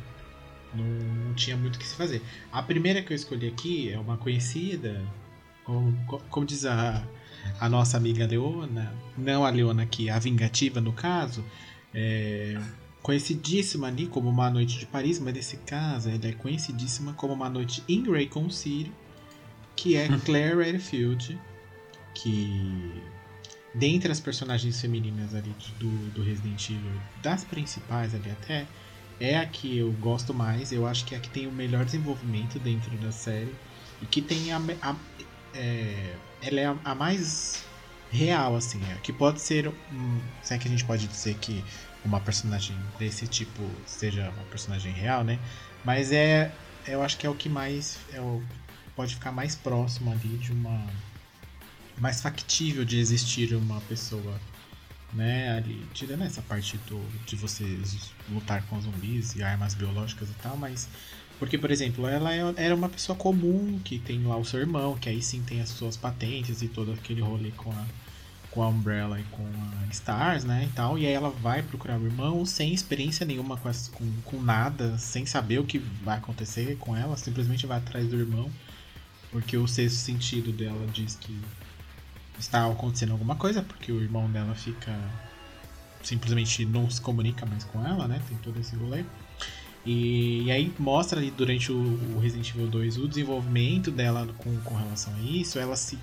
não, não tinha muito o que se fazer. A primeira que eu escolhi aqui é uma conhecida, como, como diz a, a nossa amiga Leona, não a Leona aqui, a vingativa no caso, é conhecidíssima ali como Uma Noite de Paris, mas nesse caso ela é conhecidíssima como Uma Noite em Raycon City, que é Claire Redfield, que dentre as personagens femininas ali do, do Resident Evil, das principais ali até, é a que eu gosto mais, eu acho que é a que tem o melhor desenvolvimento dentro da série e que tem a, a- é, ela é a, a mais real, assim, é, que pode ser, se é que a gente pode dizer que uma personagem desse tipo seja uma personagem real, né? Mas é, eu acho que é o que mais, é o, pode ficar mais próximo ali de uma, mais factível de existir uma pessoa, né? Ali, tirando essa parte do, de você lutar com zumbis e armas biológicas e tal, mas Porque, por exemplo, ela é- era uma pessoa comum que tem lá o seu irmão, que aí sim tem as suas patentes e todo aquele rolê com a, com a Umbrella e com a Stars, né? E tal. E aí ela vai procurar o irmão sem experiência nenhuma com, as- com, com nada, sem saber o que vai acontecer com ela, simplesmente vai atrás do irmão. Porque o sexto sentido dela diz que está acontecendo alguma coisa, porque o irmão dela fica. simplesmente não se comunica mais com ela, né? Tem todo esse rolê. E, e aí mostra ali durante o, o Resident Evil 2 o desenvolvimento dela com, com relação a isso, ela se,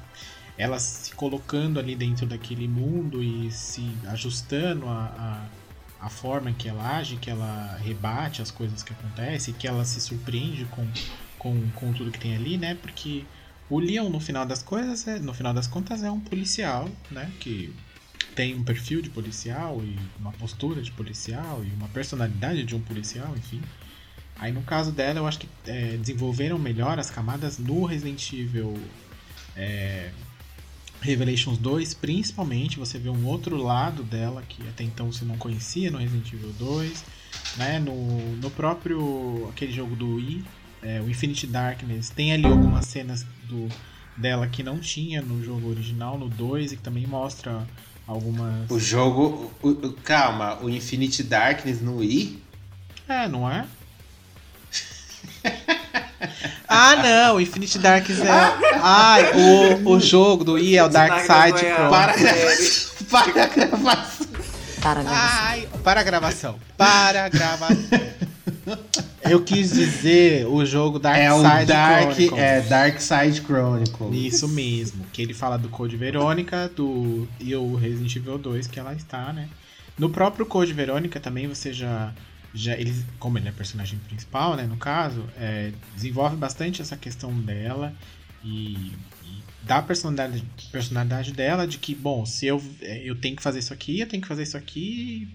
ela se colocando ali dentro daquele mundo e se ajustando a, a, a forma que ela age, que ela rebate as coisas que acontecem, que ela se surpreende com, com, com tudo que tem ali, né? Porque o Leon, no final das coisas, é, no final das contas, é um policial, né? Que tem um perfil de policial e uma postura de policial e uma personalidade de um policial, enfim. Aí no caso dela, eu acho que é, desenvolveram melhor as camadas no Resident Evil é, Revelations 2, principalmente. Você vê um outro lado dela que até então você não conhecia no Resident Evil 2. Né? No, no próprio aquele jogo do Wii, é, o Infinity Darkness, tem ali algumas cenas do, dela que não tinha no jogo original, no 2, e que também mostra algumas. O jogo. o- o- calma, o Infinity Darkness no Wii? É, não é? ah, não, Infinity Darkness é. Ai, o, o jogo do I é o Dark Side é. Para, para a gravação. Para a gravação. Ai, para a gravação. Para a gravação. Eu quis dizer o jogo Dark É Side Dark, Chronicles. é, Dark Side Chronicles. Isso mesmo, que ele fala do Code Verônica do, e o Resident Evil 2 que ela está, né? No próprio Code Verônica também você já. já eles, como ele é personagem principal, né? No caso, é, desenvolve bastante essa questão dela e, e dá a personalidade, personalidade dela de que, bom, se eu, é, eu tenho que fazer isso aqui, eu tenho que fazer isso aqui.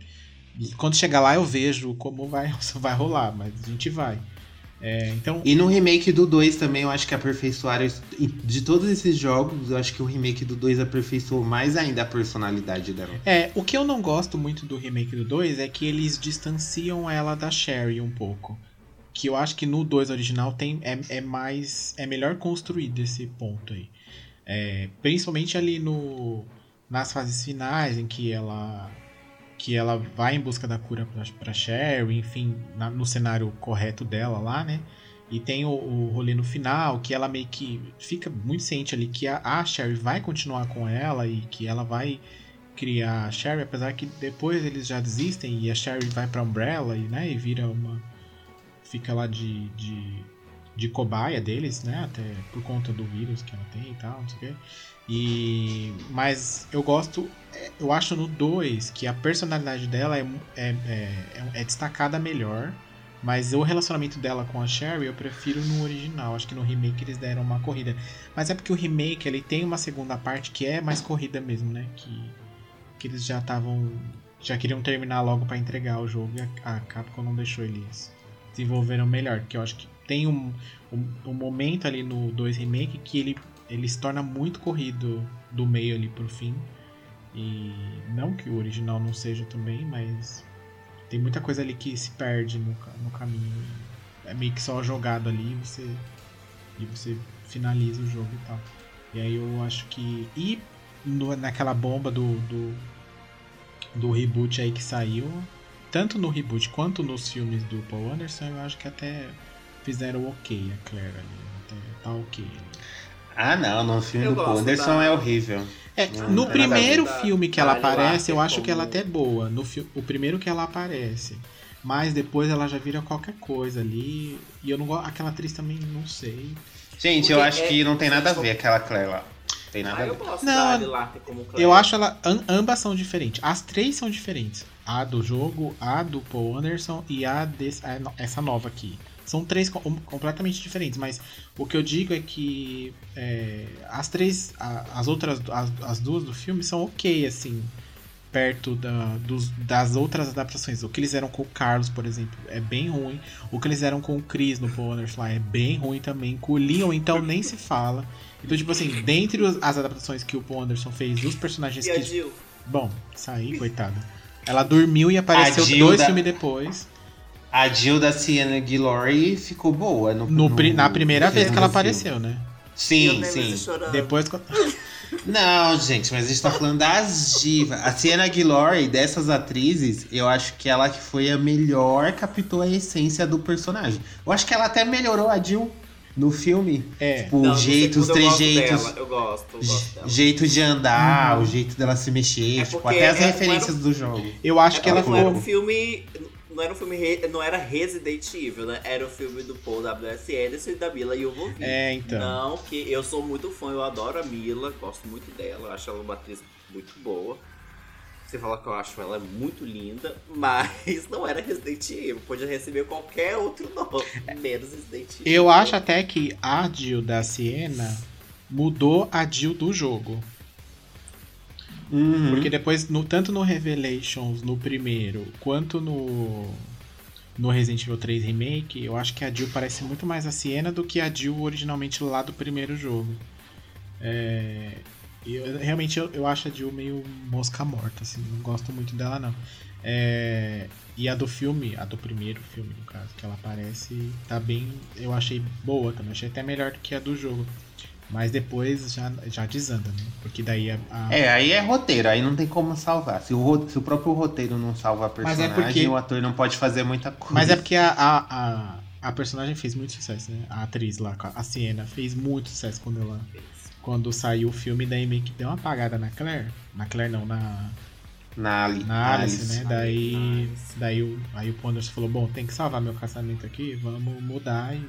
E quando chegar lá eu vejo como vai, vai rolar, mas a gente vai. É, então, E no remake do 2 também, eu acho que aperfeiçoaram. De todos esses jogos, eu acho que o remake do 2 aperfeiçoou mais ainda a personalidade dela. É, o que eu não gosto muito do remake do 2 é que eles distanciam ela da Sherry um pouco. Que eu acho que no 2 original tem, é, é mais. é melhor construído esse ponto aí. É, principalmente ali no. nas fases finais em que ela. Que ela vai em busca da cura pra Sherry, enfim, na- no cenário correto dela lá, né? E tem o, o rolê no final, que ela meio que fica muito ciente ali que a, a Sherry vai continuar com ela e que ela vai criar a Sherry, apesar que depois eles já desistem e a Sherry vai pra Umbrella e, né, e vira uma. fica lá de, de, de cobaia deles, né? Até por conta do vírus que ela tem e tal, não sei o quê. E, mas eu gosto, é, eu acho no 2 que a personalidade dela é, é, é, é destacada melhor. Mas o relacionamento dela com a Sherry eu prefiro no original. Acho que no remake eles deram uma corrida. Mas é porque o remake ele tem uma segunda parte que é mais corrida mesmo, né? Que, que eles já estavam. Já queriam terminar logo pra entregar o jogo e a, a Capcom não deixou eles desenvolveram melhor. Porque eu acho que tem um, um, um momento ali no 2 Remake que ele, ele se torna muito corrido do meio ali pro fim. E não que o original não seja também, mas tem muita coisa ali que se perde no, no caminho. É meio que só jogado ali e você, e você finaliza o jogo e tal. E aí eu acho que. E no- naquela bomba do, do, do reboot aí que saiu, tanto no reboot quanto nos filmes do Paul Anderson, eu acho que até fizeram ok a Claire ali. Até tá ok. Ah, não, no filme Eu do Paul Anderson da- é horrível. É, Não, no primeiro nada a ver. filme que ela aparece, eu Arthur, acho que ela como- até é boa. No fi- o primeiro que ela aparece. Mas depois ela já vira qualquer coisa ali. E eu não gosto. Aquela atriz também não sei. Gente, Porque eu acho é- que não tem nada a ver aquela Claire lá. Tem nada Ah, a eu ver. gosto Não, da Adelaide como Claire. Eu acho ela. am- ambas são diferentes. As três são diferentes. A do jogo, a do Paul Anderson e a desse, essa nova aqui. São três com- completamente diferentes, mas o que eu digo é que é, as três, a- as outras, as, as duas do filme são ok, assim, perto da, dos- das outras adaptações. O que eles eram com o Carlos, por exemplo, é bem ruim. O que eles eram com o Chris no Paul Anderson lá é bem ruim também. Com o Leon, então, nem se fala. Então, tipo assim, dentre os- as adaptações que o Paul Anderson fez dos personagens E a que? Bom, saí, coitada. Ela dormiu e apareceu dois filmes depois. A Jill da Sienna Guillory ficou boa. No, No, pri- na primeira vez que ela no filme. apareceu, né? Sim, sim. Depois. Não, gente, mas a gente tá falando das divas. A Sienna Guillory, dessas atrizes, eu acho que ela que foi a melhor, captou a essência do personagem. Eu acho que ela até melhorou a Jill no filme. É. Tipo, Não, o no jeito, os segundo trejeitos. Eu gosto, eu gosto dela. Jeito de andar, o jeito dela se mexer, É tipo, até as é- referências do jogo. Eu acho É que ela porque não era um filme. Não era um filme. re- Não era Resident Evil, né? Era o filme do Paul W.S. Anderson e da Mila Jovovich. É, então. Não, que eu sou muito fã, eu adoro a Mila, gosto muito dela, acho ela uma atriz muito boa. Você fala que eu acho ela muito linda, mas não era Resident Evil. Podia receber qualquer outro nome, menos Resident Evil. Eu acho até que a Jill da Siena mudou a Jill do jogo. Uhum. Porque depois, no- tanto no Revelations, no primeiro, quanto no, no Resident Evil 3 Remake, eu acho que a Jill parece muito mais a Siena do que a Jill originalmente lá do primeiro jogo. É, eu- realmente eu, eu acho a Jill meio mosca morta, assim, não gosto muito dela não. É, e a do filme, a do primeiro filme, no caso, que ela aparece, tá bem. Eu achei boa também, achei até melhor do que a do jogo. Mas depois já, já desanda, né? Porque daí a, a- É, aí é roteiro, aí não tem como salvar. Se o, se o próprio roteiro não salva a Mas é personagem, porque- o ator não pode fazer muita coisa. Mas é porque a, a, a, a personagem fez muito sucesso, né? A atriz lá, a Sienna, fez muito sucesso quando ela. Quando saiu o filme, daí meio que deu uma apagada na Claire. Na Claire não, na, Na, Ali- na Alice, Alice. né? Daí, Alice. daí o, aí o Ponderson falou, bom, tem que salvar meu casamento aqui, vamos mudar e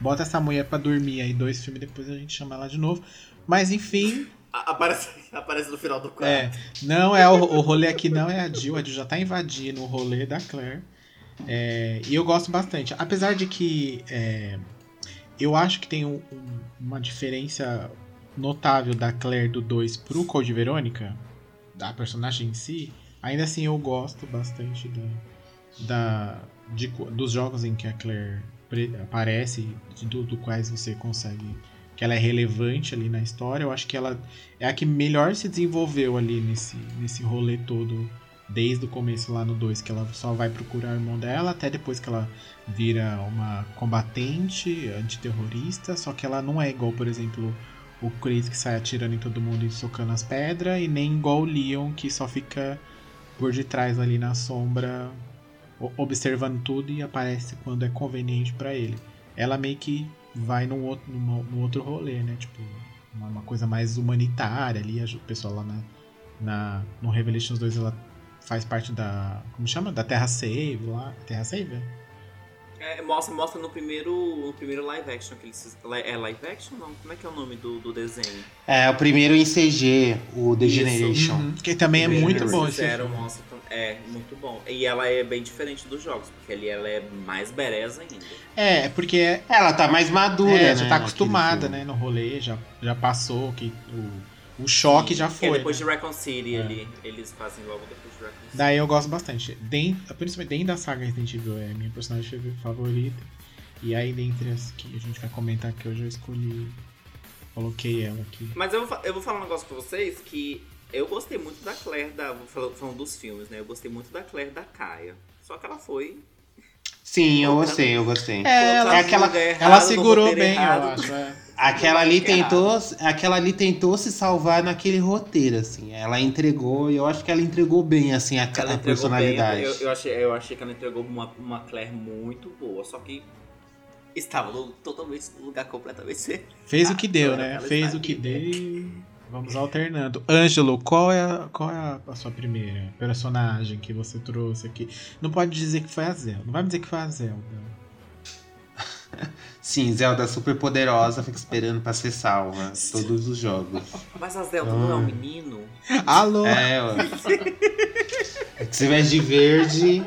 bota essa mulher pra dormir aí dois filmes, depois a gente chama ela de novo. Mas enfim, Aparece, aparece no final do quarto. é, não é o, o rolê aqui não é a Jill, a Jill já tá invadindo o rolê da Claire. É, e eu gosto bastante. Apesar de que é, eu acho que tem um- um- uma diferença notável da Claire do 2 pro Code Verônica, da personagem em si, ainda assim eu gosto bastante da, da- de dos jogos em que a Claire aparece, do, do quais você consegue. que ela é relevante ali na história. Eu acho que ela é a que melhor se desenvolveu ali nesse, nesse rolê todo. Desde o começo lá no 2, que ela só vai procurar o irmão dela, até depois que ela vira uma combatente antiterrorista. Só que ela não é igual, por exemplo, o Chris que sai atirando em todo mundo e socando as pedras, e nem igual o Leon que só fica por detrás ali na sombra, observando tudo e aparece quando é conveniente pra ele. Ela meio que vai num outro, numa- num outro rolê, né? Tipo, uma, uma coisa mais humanitária ali. O pessoal lá na, na, no Revelations 2 ela faz parte da. Como chama? Da Terra Save lá. Terra Save? é? Mostra, mostra no primeiro, no primeiro live action que eles É live action? Não, como é que é o nome do, do desenho? É, o primeiro em CG, o The. Generation. Uhum, Que também é Eles muito bom esse Fizeram, mostra, é muito bom. E ela é bem diferente dos jogos, porque ali ela é mais bereza ainda. É, porque é, Ela tá mais madura, é, né? já tá acostumada, né, no rolê, já, já passou, que o, o choque já Porque foi. depois né? de Recon City É. ali, eles fazem logo depois de Recon City. Daí eu gosto bastante. Dentro, principalmente dentro da saga Resident Evil é a minha personagem favorita. E aí, dentre as que a gente vai comentar aqui, eu já escolhi. Coloquei ela aqui. Mas eu vou, eu vou falar um negócio pra vocês que eu gostei muito da Claire, da, falando dos filmes, né? Eu gostei muito da Claire da Kaia. Só que ela foi. Sim, eu gostei, eu gostei. É, ela, é aquela- errado, ela segurou bem, errado. eu acho. é. Aquela ali tentou, aquela ali tentou se salvar naquele roteiro, assim. Ela entregou, e eu acho que ela entregou bem, assim, a, Ela a personalidade. bem. Eu, eu achei, eu achei que ela entregou uma, uma Claire muito boa, só que estava no, totalmente no lugar completamente. Fez o que deu, né? Fez o que aqui. deu. Vamos alternando. Ângelo, qual é, a, qual é a, a sua primeira personagem que você trouxe aqui? Não pode dizer que foi a Zelda. Não vai me dizer que foi a Zelda. Sim, Zelda super poderosa, fica esperando pra ser salva. Todos os jogos. Mas a Zelda não é um Ah. menino? Alô? É, ó. É que você veste de verde.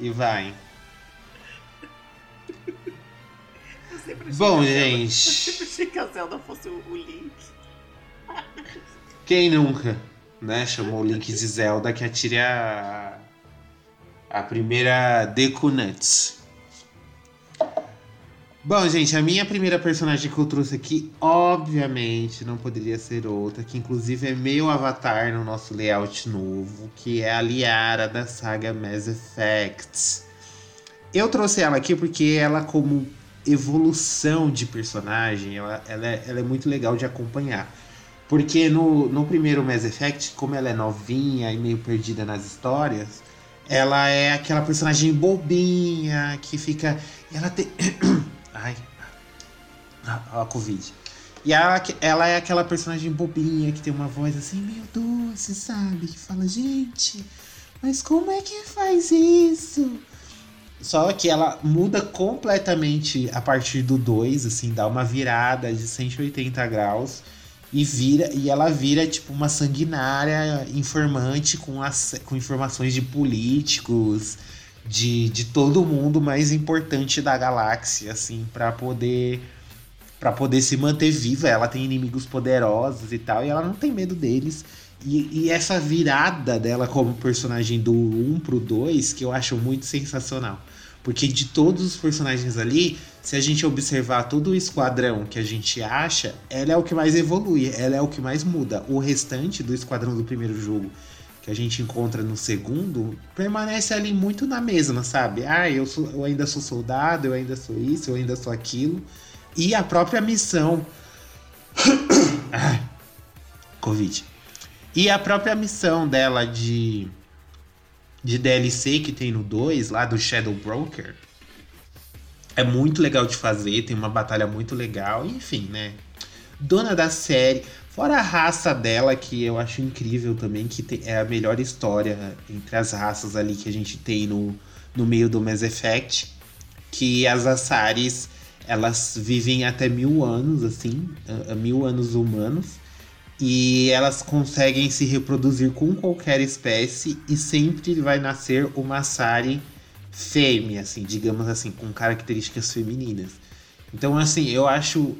E vai. Eu Bom, Eu gente. sempre achei que a Zelda fosse o, o Link. Quem nunca, né? Chamou o Link de Zelda que atire a. A primeira Deku Nuts. Bom, gente, a minha primeira personagem que eu trouxe aqui, obviamente, não poderia ser outra, que inclusive é meu avatar no nosso layout novo, que é a Liara da saga Mass Effect. Eu trouxe ela aqui porque ela, como evolução de personagem, ela, ela, é, ela é muito legal de acompanhar. Porque no, no primeiro Mass Effect, como ela é novinha e meio perdida nas histórias, ela é aquela personagem bobinha que fica. Ela tem. Ai. A, a Covid. E ela, ela é aquela personagem bobinha que tem uma voz assim meio doce, sabe? Que fala, gente, mas como é que faz isso? Só que ela muda completamente a partir do 2, assim, dá uma virada de 180 graus e vira e ela vira tipo uma sanguinária informante com, as, com informações de políticos, de, de todo mundo mais importante da galáxia, assim, para poder para poder se manter viva. Ela tem inimigos poderosos e tal, e ela não tem medo deles. E, e essa virada dela como personagem do 1 pro 2, que eu acho muito sensacional. Porque de todos os personagens ali, se a gente observar todo o esquadrão que a gente acha, ela é o que mais evolui, ela é o que mais muda. O restante do esquadrão do primeiro jogo que a gente encontra no segundo, permanece ali muito na mesma, sabe? Ah, eu, sou, eu ainda sou soldado, eu ainda sou isso, eu ainda sou aquilo. E a própria missão. Covid. E a própria missão dela de de DLC que tem no 2, lá do Shadow Broker, é muito legal de fazer, tem uma batalha muito legal, enfim, né? Dona da série, fora a raça dela, que eu acho incrível também, que é a melhor história entre as raças ali que a gente tem no, no meio do Mass Effect, que as Assaris, elas vivem até mil anos, assim, mil anos humanos, e elas conseguem se reproduzir com qualquer espécie e sempre vai nascer uma Sari fêmea, assim, digamos assim, com características femininas. Então, assim, eu acho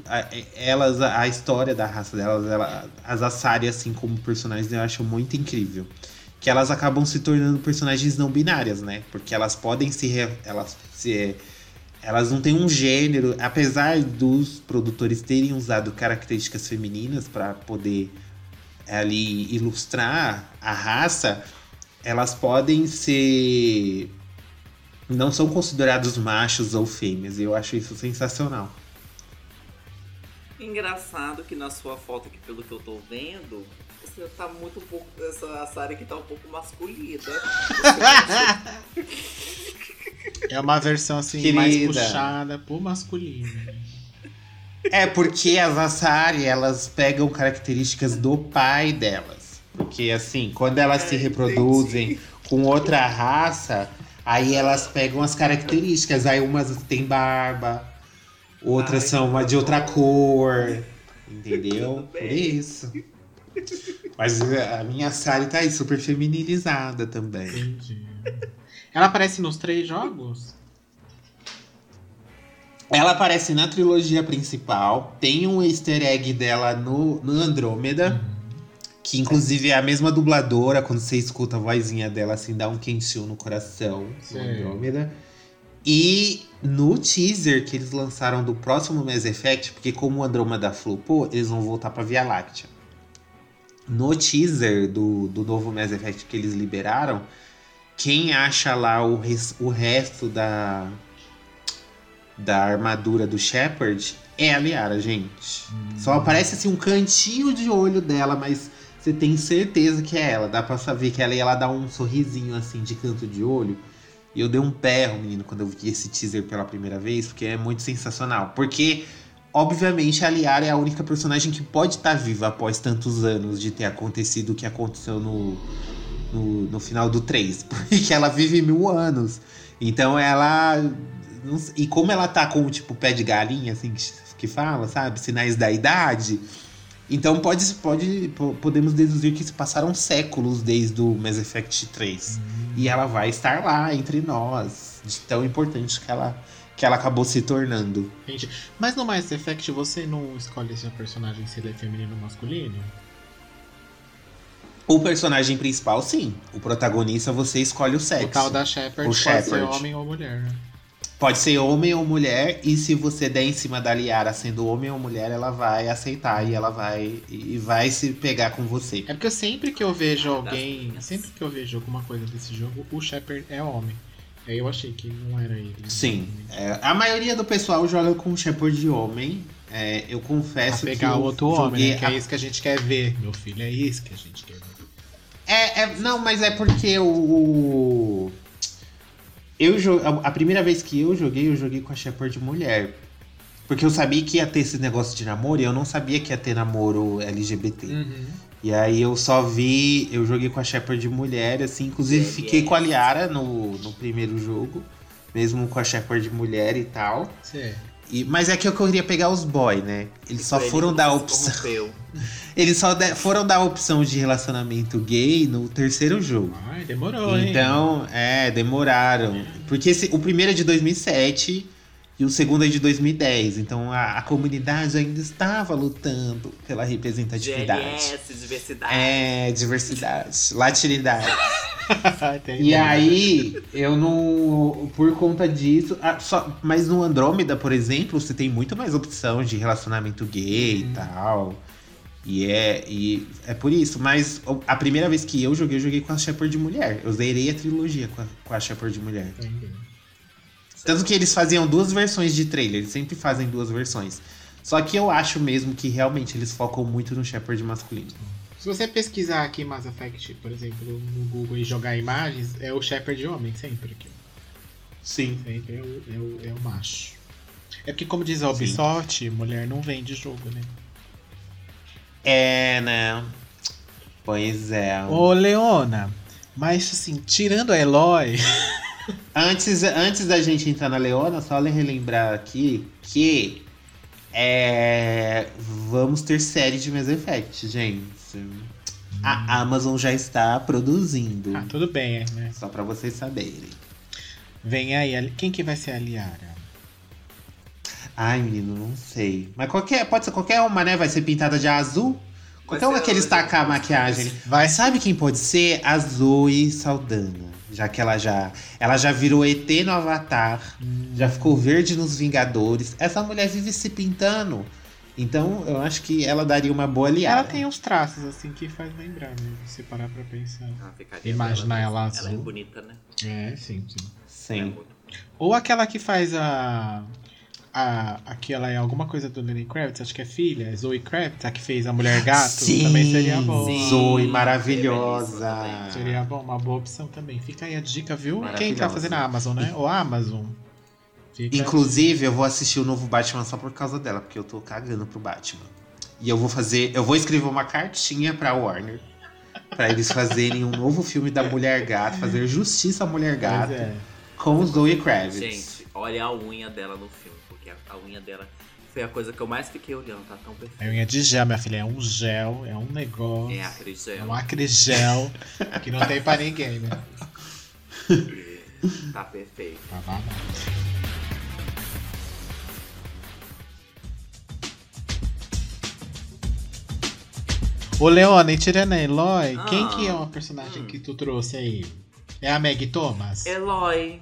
elas, a história da raça delas, ela, as Asari, assim, como personagens, eu acho muito incrível. Que elas acabam se tornando personagens não binárias, né? Porque elas podem se. Elas se elas não têm um gênero, apesar dos produtores terem usado características femininas para poder ali ilustrar a raça, elas podem ser não são considerados machos ou fêmeas. E eu acho isso sensacional. Engraçado que na sua foto aqui, pelo que eu tô vendo, você tá muito um pouco. Essa Sara aqui tá um pouco masculina. É uma versão assim Querida. mais puxada pro masculino. É porque as Asari, elas pegam características do pai delas. Porque assim, quando elas é, se reproduzem entendi. com outra raça, aí elas pegam as características. Aí umas têm barba, outras Ai, são uma de outra cor. Entendeu? Por isso. Mas a minha Sari tá aí super feminilizada também. Entendi. Ela aparece nos três jogos? Ela aparece na trilogia principal. Tem um easter egg dela no, no Andrômeda. Uhum. Que inclusive é a mesma dubladora. Quando você escuta a vozinha dela, assim, dá um quentinho no coração. No Andrômeda. E no teaser que eles lançaram do próximo Mass Effect, porque como o Andrômeda flopou, eles vão voltar pra Via Láctea. No teaser do, do novo Mass Effect que eles liberaram, quem acha lá o, res, o resto da, da armadura do Shepard é a Liara, gente. Hum. Só aparece assim um cantinho de olho dela, mas você tem certeza que é ela. Dá pra saber que ela, ela dá um sorrisinho assim de canto de olho. E eu dei um perro, menino, quando eu vi esse teaser pela primeira vez, porque é muito sensacional. Porque, obviamente, a Liara é a única personagem que pode estar tá viva após tantos anos de ter acontecido o que aconteceu no, no, no final do 3, porque ela vive mil anos. Então ela. E como ela tá com tipo pé de galinha, assim, que, fala, sabe? Sinais da idade. Então pode, pode, podemos deduzir que se passaram séculos desde o Mass Effect 3. Hum. E ela vai estar lá entre nós. De tão importante que ela, que ela acabou se tornando. Gente, mas no Mass Effect você não escolhe se a personagem se ele é feminino ou masculino? O personagem principal, sim. O protagonista, você escolhe o sexo. O tal da Shepard o pode Shepard. ser homem ou mulher, né? Pode ser homem ou mulher, e se você der em cima da Liara sendo homem ou mulher, ela vai aceitar e ela vai e vai se pegar com você. É porque sempre que eu vejo alguém, sempre que eu vejo alguma coisa desse jogo, o Shepard é homem. Aí eu achei que não era ele. Sim. É, a maioria do pessoal joga com Shepard de homem. É, eu A confesso que. pegar o outro homem, né? Que a- é isso que a gente quer ver, meu filho. É isso que a gente quer ver. É, é- não, mas é porque o. Eu a- primeira vez que eu joguei, eu joguei com a Shepard mulher. Porque eu sabia que ia ter esse negócio de namoro e eu não sabia que ia ter namoro LGBT. Uhum. E aí eu só vi. Eu joguei com a Shepard mulher, assim. Inclusive Yes. fiquei com a Liara no, no primeiro jogo. Mesmo com a Shepard mulher e tal. Certo. E- mas é que eu queria pegar os boy, né? Eles só Foi ele foram dar a opção. Eles só de- foram dar a opção de relacionamento gay no terceiro jogo. Ai, demorou, hein? Então, é, demoraram. Porque esse- o primeiro é de 2007 e o segundo é de 2010. Então a, a comunidade ainda estava lutando pela representatividade. GLS, diversidade. É, diversidade, latinidade. Entendi. E aí, eu não. Por conta disso. ah, só, mas no Andrômeda, por exemplo, você tem muito mais opção de relacionamento gay e tal. E é, e é por isso. Mas a primeira vez que eu joguei, eu joguei com a Shepard mulher. Eu zerei a trilogia com a, com a Shepard mulher. Entendi. Tanto que eles faziam duas versões de trailer, eles sempre fazem duas versões. Só que eu acho mesmo que realmente eles focam muito no Shepard masculino. Se você pesquisar aqui Mass Effect, por exemplo, no Google e jogar imagens, é o Shepard homem, sempre aqui. Sim. Sempre é o, é o, é o macho. É porque, como diz a Ubisoft, mulher não vende jogo, né? É, né? Pois é. Ô, Leona, mas assim, tirando a Eloy. Antes, antes da gente entrar na Leona, só relembrar aqui que é, vamos ter série de Mass Effect, gente. A Amazon já está produzindo. Ah, tudo bem, né? Só pra vocês saberem. Vem aí, quem que vai ser a Liara? Ai, menino, não sei. Mas qualquer, pode ser qualquer uma, né? Vai ser pintada de azul. Qualquer Vai uma que eles tacar a maquiagem. Vai, sabe quem pode ser? A Zoe Saldana. Já que ela já. Ela já virou ET no Avatar. Já ficou verde nos Vingadores. Essa mulher vive se pintando. Então, eu acho que ela daria uma boa aliada. Ela tem uns traços, assim, que faz lembrar, né? Se parar pra pensar. Ah, ficaria Imaginar bela, ela Ela é bonita, né? É, sim, sim. Sim. Ou aquela que faz a. a aquela é alguma coisa do Lenny Kravitz, acho que é filha, Zoe Kravitz, a que fez a Mulher Gato, Sim, também seria bom. Sim. Zoe, maravilhosa. Seria bom, uma boa opção também. Fica aí a dica, viu? Quem tá fazendo a Amazon, né? Ou a Amazon. Fica- Inclusive, eu vou assistir o novo Batman só por causa dela, porque eu tô cagando pro Batman. E eu vou fazer. Eu vou escrever uma cartinha pra Warner. Pra eles fazerem um novo filme da Mulher Gato, fazer justiça à Mulher Gato é. com Zoe Kravitz. Gente, olha a unha dela no filme, a, a unha dela foi a coisa que eu mais fiquei olhando, tá tão É perfeita. unha de gel, minha filha. É um gel, é um negócio. É, acredito. É um acrigel que não tem pra ninguém, né? Tá perfeito. Tá babado. Ô Leona, e tirando a Eloy, Ah. quem que é uma personagem que tu trouxe aí? É a Meg Thomas? Eloy.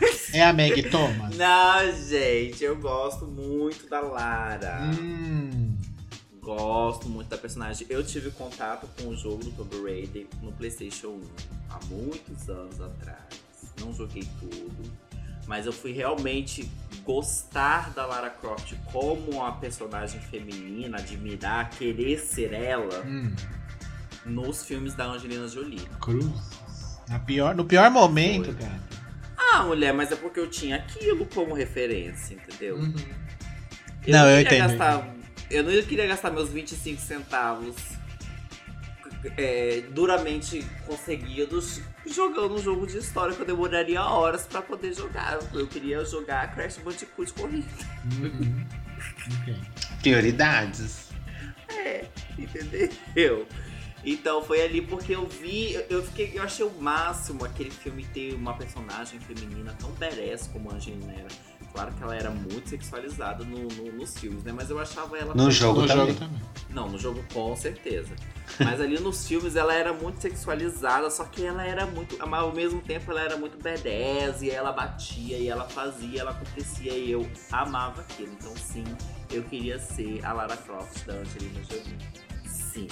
É a Meg Thomas? Não, gente, eu gosto muito da Lara. Hum, Gosto muito da personagem. Eu tive contato com o jogo do Tomb Raider no PlayStation 1 há muitos anos atrás. Não joguei tudo, mas eu fui realmente gostar da Lara Croft como uma personagem feminina, admirar, querer ser ela hum, nos filmes da Angelina Jolie. Cruz. Na pior, no pior momento, Foi. cara. Ah, mulher, mas é porque eu tinha aquilo como referência, entendeu? Uhum. Eu Não, não, eu entendo. gastar. Eu não queria gastar meus 25 centavos é, duramente conseguidos jogando um jogo de história que eu demoraria horas pra poder jogar. Eu queria jogar Crash Bandicoot corrida. Uhum. Ok. Prioridades. É, entendeu? Então foi ali porque eu vi, eu- fiquei, eu achei o máximo aquele filme ter uma personagem feminina tão badass como a Angelina era. Claro que ela era muito sexualizada no, no- nos filmes, né? Mas eu achava ela No jogo No também. jogo também. Não, no jogo com certeza. Mas ali nos filmes ela era muito sexualizada, só que ela era muito. Mas ao mesmo tempo ela era muito badass, e ela batia, e ela fazia, ela acontecia, e eu amava aquilo. Então sim, eu queria ser a Lara Croft da Angelina Jolie. Sim.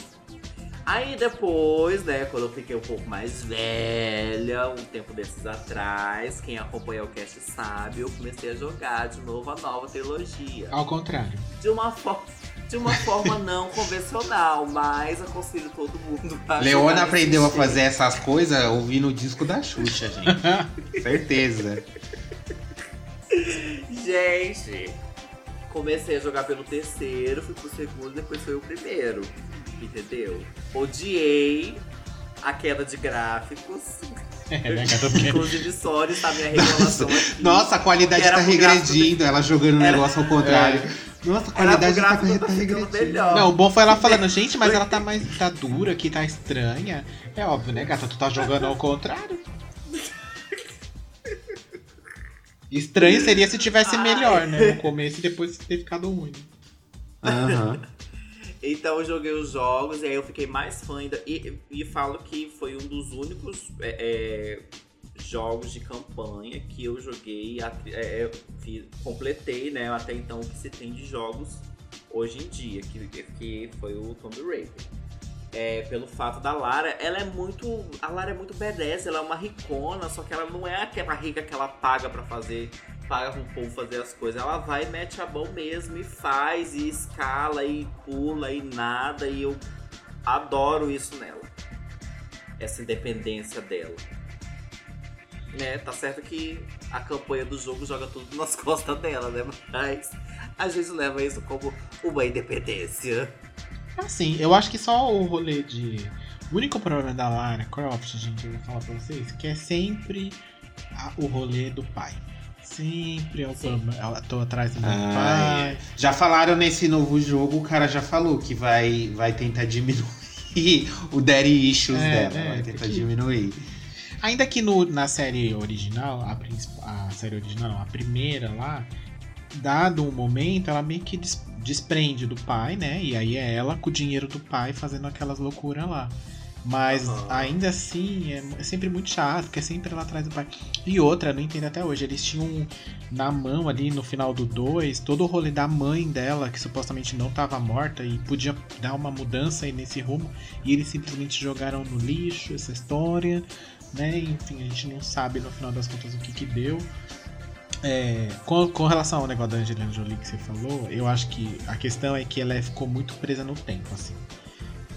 Aí depois, né, quando eu fiquei um pouco mais velha, um tempo desses atrás, quem acompanha o cast sabe, eu comecei a jogar de novo a nova trilogia. Ao contrário. De uma forma. De uma forma não convencional, mas aconselho todo mundo a Leona aprendeu a fazer essas coisas ouvindo o disco da Xuxa, gente. Certeza. Gente, comecei a jogar pelo terceiro, fui pro segundo, depois foi o primeiro. Entendeu? Odiei a queda de gráficos. É, né, gata? Porque- Inclusive, sorry, está minha reclamação aqui. Nossa, a qualidade tá gráfico regredindo, ela jogando o Era- negócio ao contrário. Nossa, a Era pro qualidade tá, gráfico tá tá ficando regredindo. melhor. Não, o bom foi ela falando, gente, mas ela tá mais tá dura aqui, tá estranha. É óbvio, né, gata? Tu tá jogando ao contrário. Estranho seria se tivesse Ai. melhor, né? No começo e depois ter ficado ruim. Aham. Então eu joguei os jogos e aí eu fiquei mais fã ainda. E, e falo que foi um dos únicos é, é, jogos de campanha que eu joguei, é, é, fiz- completei, né, até então o que se tem de jogos hoje em dia, que, que foi o Tomb Raider. É, pelo fato da Lara, ela é muito. A Lara é muito badass, ela é uma ricona, só que ela não é aquela rica que ela paga pra fazer, paga pro povo fazer as coisas. Ela vai e mete a mão mesmo e faz, e escala, e pula, e nada, e eu adoro isso nela. Essa independência dela. Né, tá certo que a campanha do jogo joga tudo nas costas dela, né? Mas a gente leva isso como uma independência. Assim, eu acho que só o rolê de. O único problema da Lara Croft, gente, eu vou falar pra vocês, que é sempre a- o rolê do pai. Sempre é o. Ela tô atrás do meu Ah, pai. é. Já falaram nesse novo jogo, o cara já falou que vai, vai tentar diminuir o daddy issues É, dela. é, vai tentar porque- diminuir. Ainda que no, na série original, a, a série original, não, a primeira lá, dado um momento, ela meio que des- desprende do pai, né? E aí é ela com o dinheiro do pai fazendo aquelas loucuras lá. Mas Aham. ainda assim é, é sempre muito chato, porque é sempre ela atrás do pai. E outra, não entendo até hoje, eles tinham na mão ali no final do 2 todo o rolê da mãe dela, que supostamente não estava morta e podia dar uma mudança aí nesse rumo, e eles simplesmente jogaram no lixo essa história, né? Enfim, a gente não sabe no final das contas o que que deu. É, com, com relação ao negócio da Angelina Jolie que você falou, eu acho que a questão é que ela ficou muito presa no tempo, assim.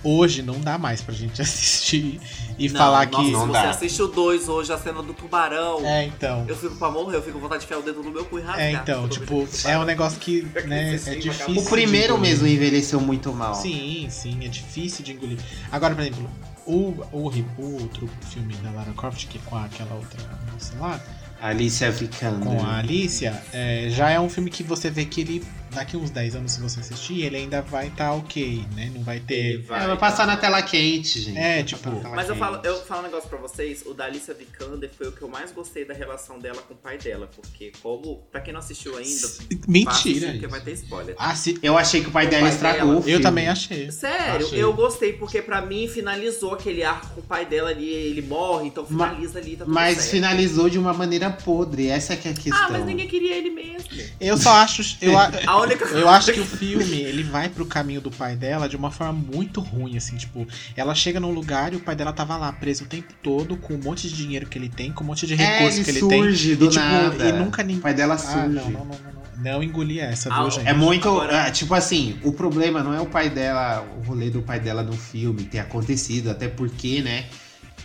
Hoje não dá mais pra gente assistir e Não, falar nossa, que. se Não você dá. assiste o 2 hoje, a cena do tubarão, É, então. eu fico pra morrer, eu fico com vontade de enfiar o dedo no meu cu e rasgar. É, então, tipo, é um negócio que, né, é difícil. O primeiro mesmo envelheceu muito mal. Sim, sim, é difícil de engolir. Agora, por exemplo, o, o, o outro filme da Lara Croft, que é com aquela outra moça lá, Alicia Vikander. com a Alicia, é, já é um filme que você vê que ele, daqui uns 10 anos, se você assistir, ele ainda vai estar ok, né? Não vai Ele ter. É, vai passar na tela quente, gente. É, Vai tipo, Mas eu quente. falo, eu falo um negócio pra vocês, o da Alicia Vikander foi o que eu mais gostei da relação dela com o pai dela, porque como, pra quem não assistiu ainda, Mentira. porque vai ter spoiler. Ah, se- Eu achei que o pai O dela pai estragou dela. eu também achei. Sério, Achei. eu gostei, porque pra mim finalizou aquele arco com o pai dela ali, ele morre, então Ma- finaliza ali, tá tudo Mas certo. finalizou de uma maneira podre, essa que é a questão. Ah, mas ninguém queria ele mesmo. Eu só acho. Eu, A única Eu acho que o filme, ele vai pro caminho do pai dela de uma forma muito ruim, assim, tipo, ela chega num lugar e o pai dela tava lá preso o tempo todo, com um monte de dinheiro que ele tem, com um monte de É, recursos ele que ele tem. surge do e, tipo, nada. e nunca ninguém. O pai dela Ah, surge. não, não, não, não, não. Não engoli essa, Ah, viu, gente? É muito. Agora- ah, tipo assim, o problema não é o pai dela, o rolê do pai dela no filme ter acontecido, até porque, né?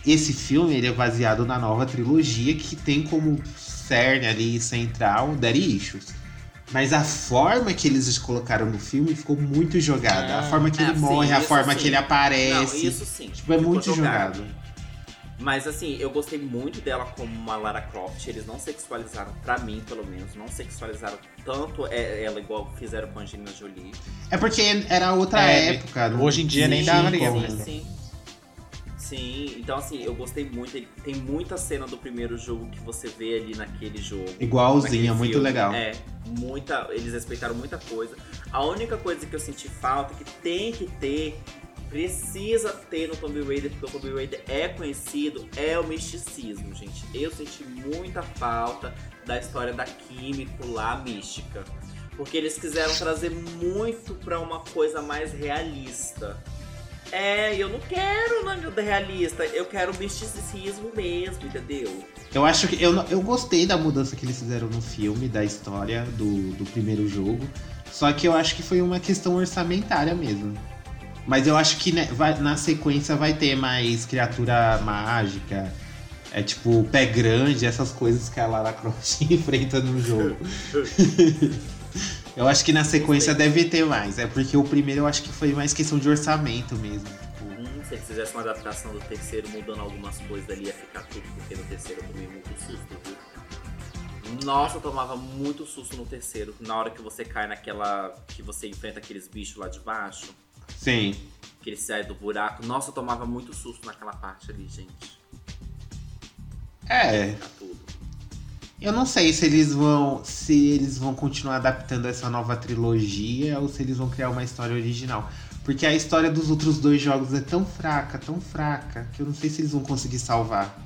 Esse filme ele é baseado na nova trilogia que tem como cerne ali central o Daddy Issues. Mas a forma que eles colocaram no filme ficou muito jogada. Ah. a forma que É, ele sim, morre, a isso forma sim. que ele Não, aparece. isso sim. Tipo, é muito jogado. Mas assim, eu gostei muito dela como uma Lara Croft. Eles não sexualizaram, pra mim pelo menos, não sexualizaram tanto é- ela igual fizeram com a Angelina Jolie. É porque era outra É, época. não hoje em dia nem tinha daria como. mesmo. Sim. Sim, então assim, eu gostei muito. Tem muita cena do primeiro jogo que você vê ali naquele jogo. Igualzinho, naquele é muito legal. É, muita. Eles respeitaram muita coisa. A única coisa que eu senti falta, que tem que ter, precisa ter no Tomb Raider, porque o Tomb Raider é conhecido, é o misticismo, gente. Eu senti muita falta da história da Químico lá, mística. Porque eles quiseram trazer muito pra uma coisa mais realista. É, eu não quero nada realista, eu quero misticismo mesmo, entendeu? Eu acho que. Eu, não- eu gostei da mudança que eles fizeram no filme, da história do, do primeiro jogo. Só que eu acho que foi uma questão orçamentária mesmo. Mas eu acho que né, vai- na sequência vai ter mais criatura mágica. É tipo pé grande, essas coisas que a Lara Croft enfrenta no jogo. eu acho que na sequência deve ter mais. É porque o primeiro eu acho que foi mais questão de orçamento mesmo. Tipo, Hum, se eles fizessem uma adaptação do terceiro, mudando algumas coisas ali, ia ficar tudo, porque no terceiro eu tomei muito susto, viu? Nossa, eu tomava muito susto no terceiro, na hora que você cai naquela. que você enfrenta aqueles bichos lá de baixo, sim. que eles saem do buraco. Nossa, eu tomava muito susto naquela parte ali, gente. É, Tá tudo. Eu não sei se eles vão se eles vão continuar adaptando essa nova trilogia ou se eles vão criar uma história original. Porque a história dos outros dois jogos é tão fraca, tão fraca, que eu não sei se eles vão conseguir salvar.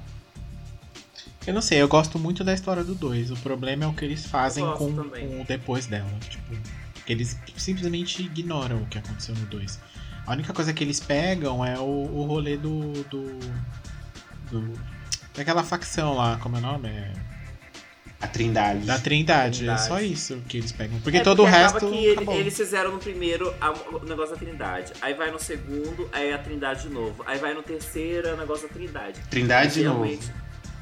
Eu não sei, eu gosto muito da história do 2. O problema é o que eles fazem com, com o depois dela. Tipo, que eles simplesmente ignoram o que aconteceu no 2. A única coisa que eles pegam é o, o rolê do. do. do- daquela facção lá, como é o nome? É, A Trindade. da Trindade. Trindade. É só isso que eles pegam. Porque É, todo porque o resto. que ele- acabou. eles fizeram no primeiro a- o negócio da Trindade. Aí vai no segundo, aí é a Trindade de novo. Aí vai no terceiro, é o negócio da Trindade. Trindade de novo.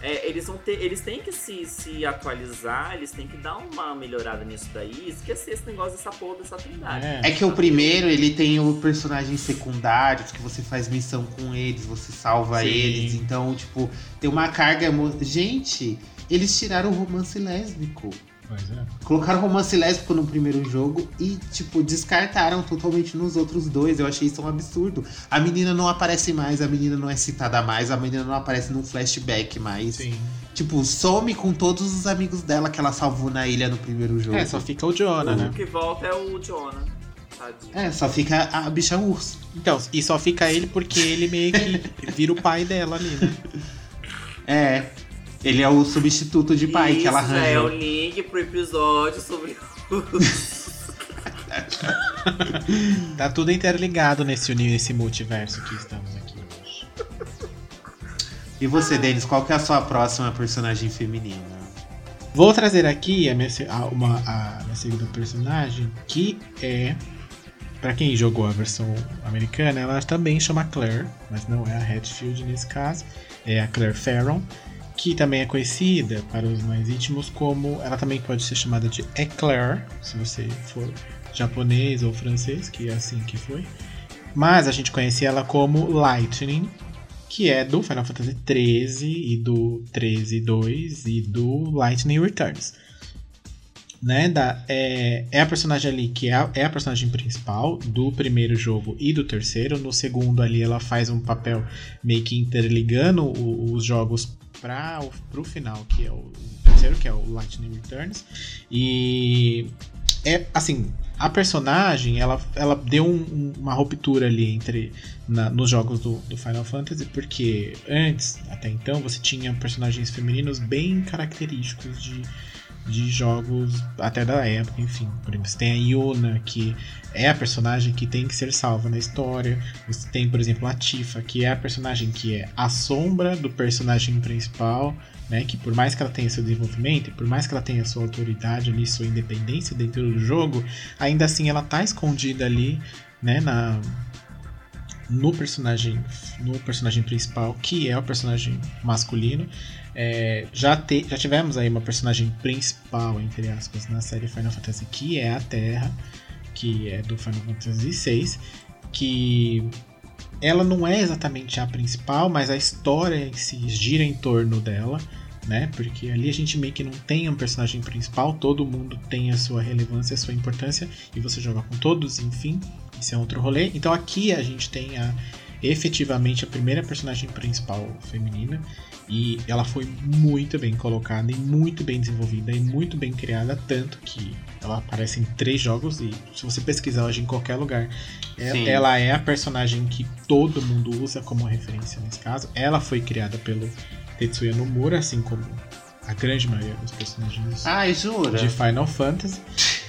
É, eles vão ter, eles têm que se, se atualizar, eles têm que dar uma melhorada nisso daí esquecer esse negócio dessa porra dessa Trindade. É. É que o primeiro, ele tem o personagens secundários, que você faz missão com eles, você salva Sim. eles. Então, tipo, tem uma carga. Gente, eles tiraram o romance lésbico. Pois é. Colocaram romance lésbico no primeiro jogo e, tipo, descartaram totalmente nos outros dois. Eu achei isso um absurdo. A menina não aparece mais, a menina não é citada mais, a menina não aparece num flashback mais. Sim. Tipo, some com todos os amigos dela que ela salvou na ilha no primeiro jogo. É, só fica o Jonah, né? O que volta é o Jonah. Tadinho. É, só fica a bicha urso. Então, e só fica ele porque ele meio que vira o pai dela ali, né? É. Ele é o substituto de pai Isso que ela já é o link pro episódio sobre Tá tudo interligado nesse, uni- nesse multiverso que estamos aqui hoje. E você, Denis, qual que é a sua próxima personagem feminina? Vou trazer aqui a minha, a- uma, a minha segunda personagem, que é. Pra quem jogou a versão americana, ela também chama Claire, mas não é a Hatfield nesse caso, é a Claire Farron, que também é conhecida para os mais íntimos como. Ela também pode ser chamada de Eclair, se você for japonês ou francês, que é assim que foi. Mas a gente conhece ela como Lightning, que é do Final Fantasy XIII e do 13-2 e do Lightning Returns. Né, da, é, é a personagem ali que é a, é a personagem principal do primeiro jogo e do terceiro. No segundo ali ela faz um papel meio que interligando o- os jogos para o final, que é o, terceiro, que é o Lightning Returns. E é assim, a personagem ela, ela deu um- uma ruptura ali entre na- nos jogos do, do Final Fantasy, porque antes, até então, você tinha personagens femininos bem característicos de, de jogos até da época, enfim. Por exemplo, você tem a Yuna, que é a personagem que tem que ser salva na história. Você tem, por exemplo, a Tifa, que é a personagem que é a sombra do personagem principal, né? Que por mais que ela tenha seu desenvolvimento, por mais que ela tenha sua autoridade ali, sua independência dentro do jogo, ainda assim ela tá escondida ali, né? Na, no personagem no personagem principal que é o personagem masculino É, já, te, já tivemos aí uma personagem principal entre aspas na série Final Fantasy que é a Terra que é do Final Fantasy VI que ela não é exatamente a principal mas a história si gira em torno dela né? Porque ali a gente meio que não tem um personagem principal, todo mundo tem a sua relevância, a sua importância, e você joga com todos, enfim, isso é outro rolê. Então aqui a gente tem a efetivamente a primeira personagem principal feminina. E ela foi muito bem colocada e muito bem desenvolvida e muito bem criada, tanto que ela aparece em três jogos e se você pesquisar hoje em qualquer lugar, é- Sim. ela é a personagem que todo mundo usa como referência nesse caso. Ela foi criada pelo Tetsuya Nomura, assim como a grande maioria dos personagens Ai, jura? de Final Fantasy.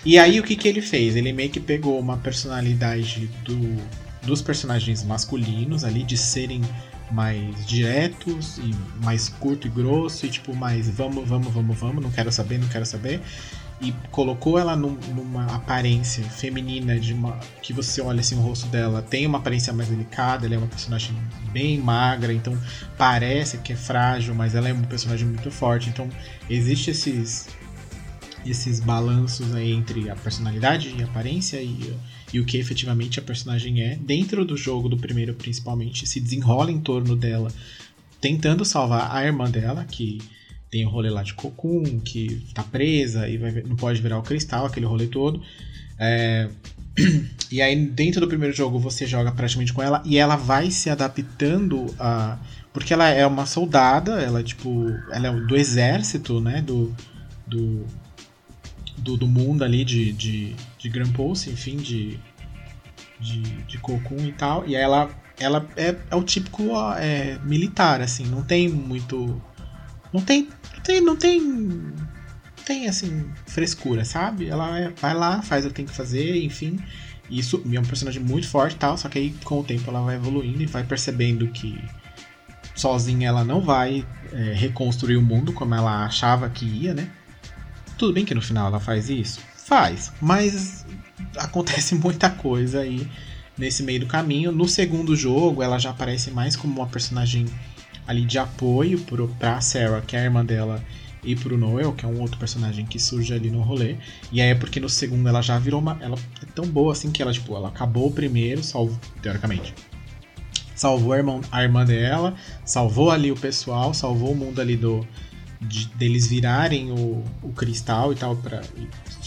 E aí o que, que ele fez? Ele meio que pegou uma personalidade do, dos personagens masculinos ali, de serem mais diretos e mais curto e grosso, e tipo, mais vamos, vamos, vamos, vamos, não quero saber, não quero saber. E colocou ela num- numa aparência feminina de uma. que você olha assim o rosto dela, tem uma aparência mais delicada, ela é uma personagem bem magra, então parece que é frágil, mas ela é um personagem muito forte. Então existe esses esses balanços aí entre a personalidade e a aparência e, e o que efetivamente a personagem é dentro do jogo do primeiro principalmente se desenrola em torno dela tentando salvar a irmã dela que tem o rolê lá de Cocoon que tá presa e vai, não pode virar o cristal aquele rolê todo. É, e aí dentro do primeiro jogo você joga praticamente com ela e ela vai se adaptando a porque ela é uma soldada ela é tipo ela é do exército né do do, do, do mundo ali de, de, de Grand Pulse, enfim, de, de, de Cocoon e tal. E ela, ela é, é o típico é, militar, assim, não tem muito. Não tem. Não tem. Não tem, tem assim, frescura, sabe? Ela é- vai lá, faz o que tem que fazer, enfim. Isso é um personagem muito forte e tal, só que aí com o tempo ela vai evoluindo e vai percebendo que sozinha ela não vai é, reconstruir o mundo como ela achava que ia, né? Tudo bem que no final ela faz isso? Faz, mas acontece muita coisa aí nesse meio do caminho. No segundo jogo, ela já aparece mais como uma personagem ali de apoio pro, pra Sarah, que é a irmã dela, e pro Noel, que é um outro personagem que surge ali no rolê. E aí é porque no segundo ela já virou uma. Ela é tão boa assim que ela, tipo, ela acabou o primeiro, salvo, teoricamente. Salvou a irmã, a irmã dela, salvou ali o pessoal, salvou o mundo ali do, de- deles virarem o, o cristal e tal para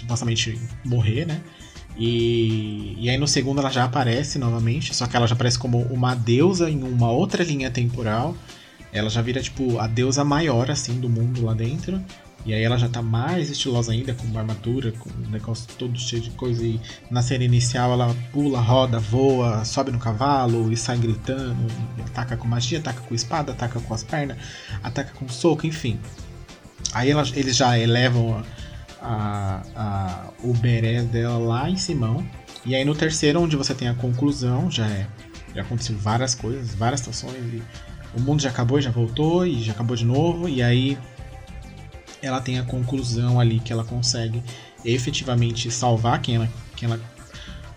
supostamente morrer, né? E, e aí no segundo ela já aparece novamente, só que ela já aparece como uma deusa em uma outra linha temporal. Ela já vira tipo a deusa maior assim do mundo lá dentro. E aí ela já tá mais estilosa ainda, com uma armadura, com um negócio todo cheio de coisa. E na cena inicial ela pula, roda, voa, sobe no cavalo e sai gritando. E ataca com magia, ataca com espada, ataca com as pernas, ataca com soco, enfim. Aí ela- eles já elevam a, a, o berés dela lá em Simão. E aí no terceiro, onde você tem a conclusão, já é. Já aconteceu várias coisas, várias situações. O mundo já acabou já voltou, e já acabou de novo. E aí ela tem a conclusão ali que ela consegue efetivamente salvar quem ela. Quem ela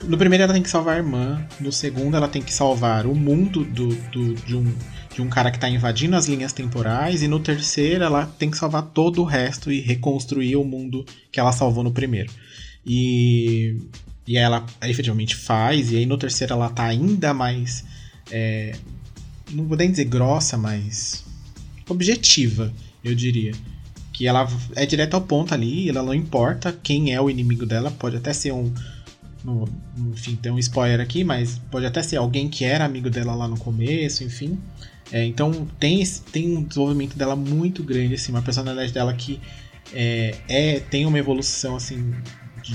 no primeiro ela tem que salvar a irmã, no segundo ela tem que salvar o mundo do, do- de, um, de um cara que está invadindo as linhas temporais, e no terceiro ela tem que salvar todo o resto e reconstruir o mundo que ela salvou no primeiro. E, e ela efetivamente faz, e aí no terceiro ela tá ainda mais. é, não vou nem dizer grossa, mas objetiva, eu diria. Que ela é direto ao ponto ali, ela não importa quem é o inimigo dela, pode até ser um. no- enfim, tem um spoiler aqui, mas pode até ser alguém que era amigo dela lá no começo, enfim. É, então tem, tem um desenvolvimento dela muito grande, assim, uma personalidade dela que é, é- tem uma evolução assim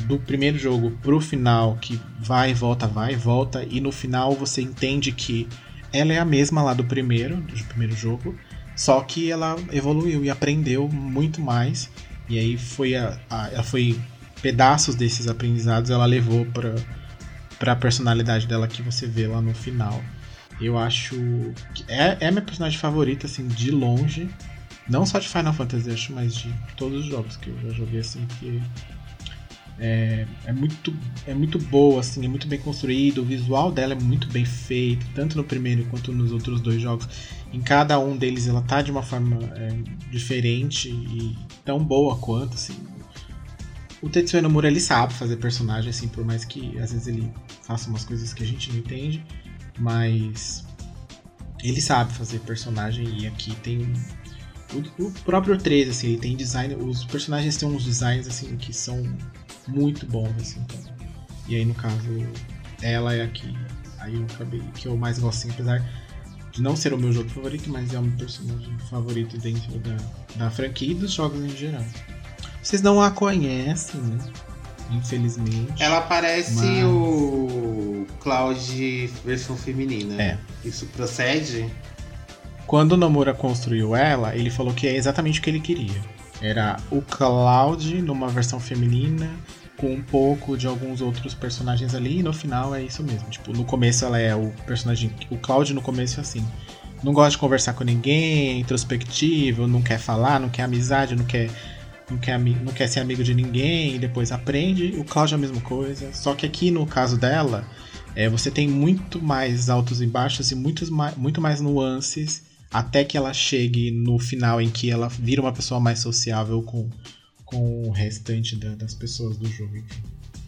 do primeiro jogo pro final, que vai volta, vai volta, e no final você entende que ela é a mesma lá do primeiro, do primeiro jogo, só que ela evoluiu e aprendeu muito mais. E aí foi a, a- ela foi pedaços desses aprendizados ela levou para para a personalidade dela que você vê lá no final. Eu acho que é, é minha personagem favorita assim de longe, não só de Final Fantasy, acho, mas de todos os jogos que eu já joguei assim que é, é muito é muito boa assim, é muito bem construído, o visual dela é muito bem feito, tanto no primeiro quanto nos outros dois jogos. Em cada um deles ela tá de uma forma é, diferente e tão boa quanto assim. O Tetsuya Nomura ele sabe fazer personagem assim, por mais que às vezes ele faça umas coisas que a gente não entende, mas ele sabe fazer personagem e aqui tem o, o próprio 3 assim, ele tem design, os personagens têm uns designs assim que são muito bons assim, então. E aí no caso ela é aqui Aí eu acabei que eu mais gosto, assim, apesar de não ser o meu jogo favorito, mas é o meu personagem favorito dentro da, da franquia e dos jogos em geral. Vocês não a conhecem, né? Infelizmente. Ela parece Mas- o Cloud versão feminina. É. Isso procede? Quando o Nomura construiu ela, ele falou que é exatamente o que ele queria. Era o Cloud numa versão feminina, com um pouco de alguns outros personagens ali, e no final é isso mesmo. Tipo, no começo ela é o personagem. O Cloud no começo é assim. Não gosta de conversar com ninguém, é introspectivo, não quer falar, não quer amizade, não quer. Não quer, não quer ser amigo de ninguém, e depois aprende. O Cloud é a mesma coisa. Só que aqui no caso dela, é, você tem muito mais altos e baixos e muitos mais, muito mais nuances até que ela chegue no final em que ela vira uma pessoa mais sociável com, com o restante da- das pessoas do jogo.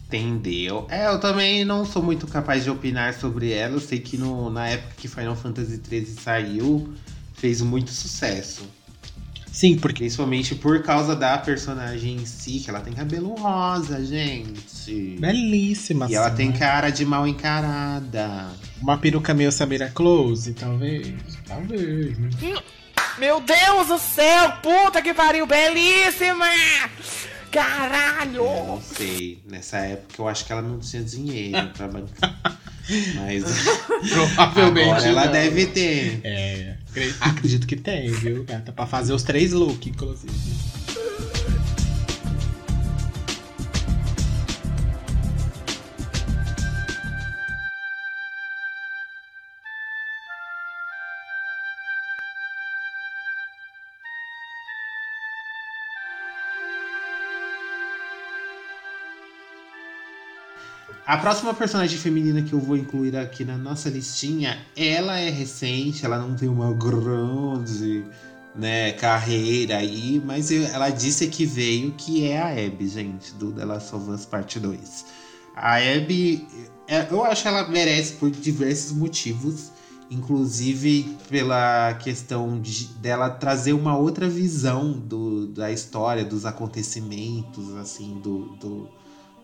Entendeu? É, eu também não sou muito capaz de opinar sobre ela. Eu sei que no- na época que Final Fantasy XIII saiu, fez muito sucesso. Sim, porque Principalmente por causa da personagem em si, que ela tem cabelo rosa, gente. belíssima. E ela tem né? cara de mal encarada. Uma peruca meio Samira Close, talvez. Talvez, né? Meu Deus do céu, puta que pariu, belíssima! Caralho! Eu não sei. Nessa época eu acho que ela não tinha dinheiro pra bancar. Mas Provavelmente. agora ela não. deve ter. É, acredito que tem, viu, gata? Pra fazer os três looks, inclusive. A próxima personagem feminina que eu vou incluir aqui na nossa listinha, ela é recente, ela não tem uma grande né, carreira aí, mas ela disse que veio que é a Abby, gente, do The Last of Us Parte 2. A Abby, é, eu acho que ela merece por diversos motivos, inclusive pela questão de, dela trazer uma outra visão do, da história, dos acontecimentos, assim, do, do,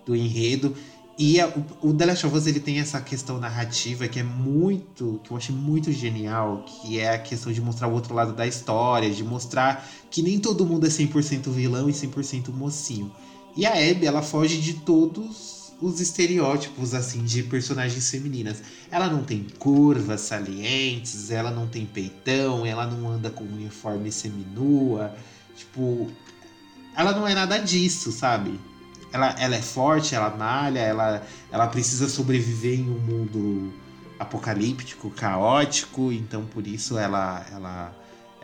do enredo. E a- o, o The Last of Us ele tem essa questão narrativa que é muito, que eu achei muito genial, que é a questão de mostrar o outro lado da história, de mostrar que nem todo mundo é 100% vilão e 100% mocinho. E a Abby, ela foge de todos os estereótipos assim de personagens femininas. Ela não tem curvas salientes, ela não tem peitão, ela não anda com uniforme seminua, tipo, ela não é nada disso, sabe? Ela, ela é forte, ela malha, ela, ela precisa sobreviver em um mundo apocalíptico, caótico, então por isso ela ela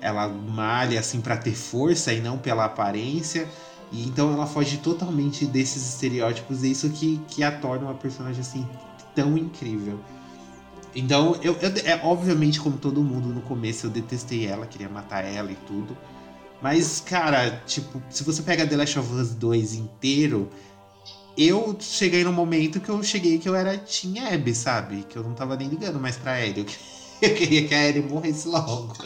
ela malha assim para ter força e não pela aparência. E então ela foge totalmente desses estereótipos, e isso que, que a torna uma personagem assim tão incrível. Então, eu, eu- é obviamente, como todo mundo no começo, eu detestei ela, queria matar ela e tudo. Mas, cara, tipo, se você pega The Last of Us 2 inteiro, eu cheguei num momento que eu cheguei que eu era Team Abby, sabe? Que eu não tava nem ligando mais pra Ellie. Eu queria que a Ellie morresse logo.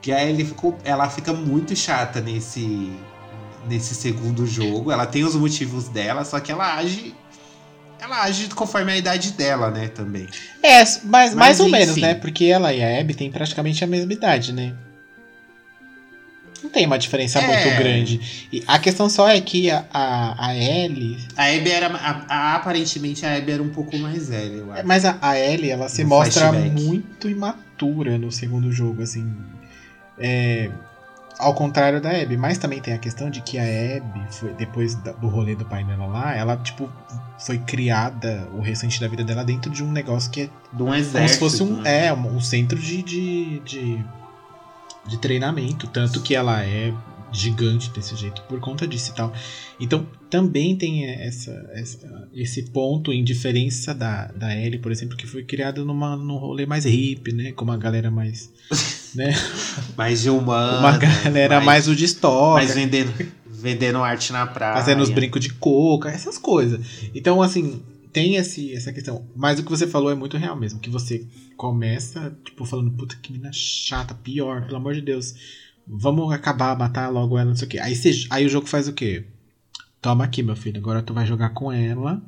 Que a Ellie ficou. Ela fica muito chata nesse. Nesse segundo jogo. Ela tem os motivos dela, só que ela age. Ela age conforme a idade dela, né, também. É, mas, mais ou enfim. menos, né? Porque ela e a Abby têm praticamente a mesma idade, né? Tem uma diferença É. muito grande. E a questão só é que a, a, a Ellie. A Abby era. a- a- aparentemente a Abby era um pouco mais velha, eu acho. Mas a, a Ellie, ela se No mostra flashback. muito imatura no segundo jogo, assim. É, ao contrário da Abby. Mas também tem a questão de que a Abby, foi, depois do rolê do pai dela lá, ela, tipo, foi criada o restante da vida dela dentro de um negócio que é De um como exército. se fosse um, né? é, um, um centro de, de, de, de treinamento. Tanto que ela é gigante desse jeito por conta disso e tal. Então também tem essa, essa- esse ponto em diferença da, da Ellie, por exemplo, que foi criada numa, num rolê mais hippie, né? Com uma galera mais. né? Mais humana. uma galera mais, o de história. mais vendendo, vendendo arte na praia. Fazendo os brincos de coca, essas coisas. Então, assim, tem esse, essa questão. Mas o que você falou é muito real mesmo. Que você começa, tipo, falando, puta que menina chata, pior, pelo amor de Deus. Vamos acabar, matar logo ela, não sei o quê. Aí, você, aí o jogo faz o quê? Toma aqui, meu filho. Agora tu vai jogar com ela.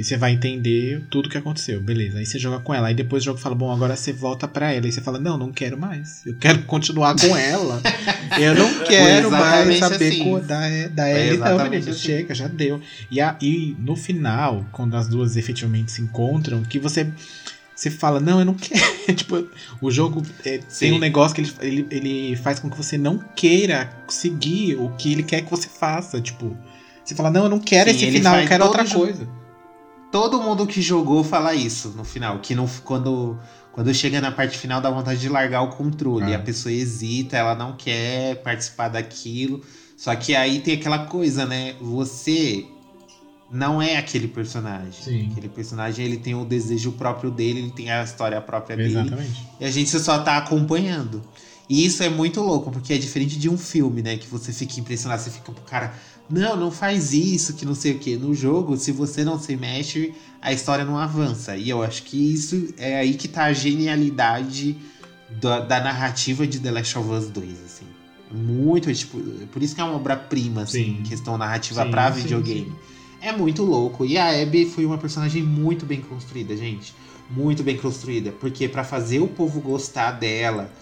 E você vai entender tudo que aconteceu, beleza. Aí você joga com ela. Aí depois o jogo fala, bom, agora você volta pra ela. Aí você fala, não, não quero mais. Eu quero continuar com ela. Eu não quero mais saber assim. da, da Ellie. Não, menina, assim. chega, já deu. E, a, e no final, quando as duas efetivamente se encontram, que você... Você fala, não, eu não quero. tipo, o jogo é, tem um negócio que ele, ele, ele faz com que você não queira seguir o que ele quer que você faça. Tipo, você fala, não, eu não quero Sim, esse final, eu quero outra coisa. Todo mundo que jogou fala isso no final. Que não, quando, quando chega na parte final dá vontade de largar o controle. Ah. A pessoa hesita, ela não quer participar daquilo. Só que aí tem aquela coisa, né? Você não é aquele personagem. Sim. Aquele personagem ele tem o desejo próprio dele, ele tem a história própria dele. Exatamente. E a gente só tá acompanhando. E isso é muito louco, porque é diferente de um filme, né? Que você fica impressionado, você fica pro cara, não, não faz isso, que não sei o quê. No jogo, se você não se mexe, a história não avança. E eu acho que isso é aí que tá a genialidade da, da narrativa de The Last of Us 2, assim. Muito, tipo, por isso que é uma obra-prima, assim, Sim. questão narrativa Sim, pra videogame. sim. É muito louco. E a Abby foi uma personagem muito bem construída, gente. Muito bem construída. Porque pra fazer o povo gostar dela.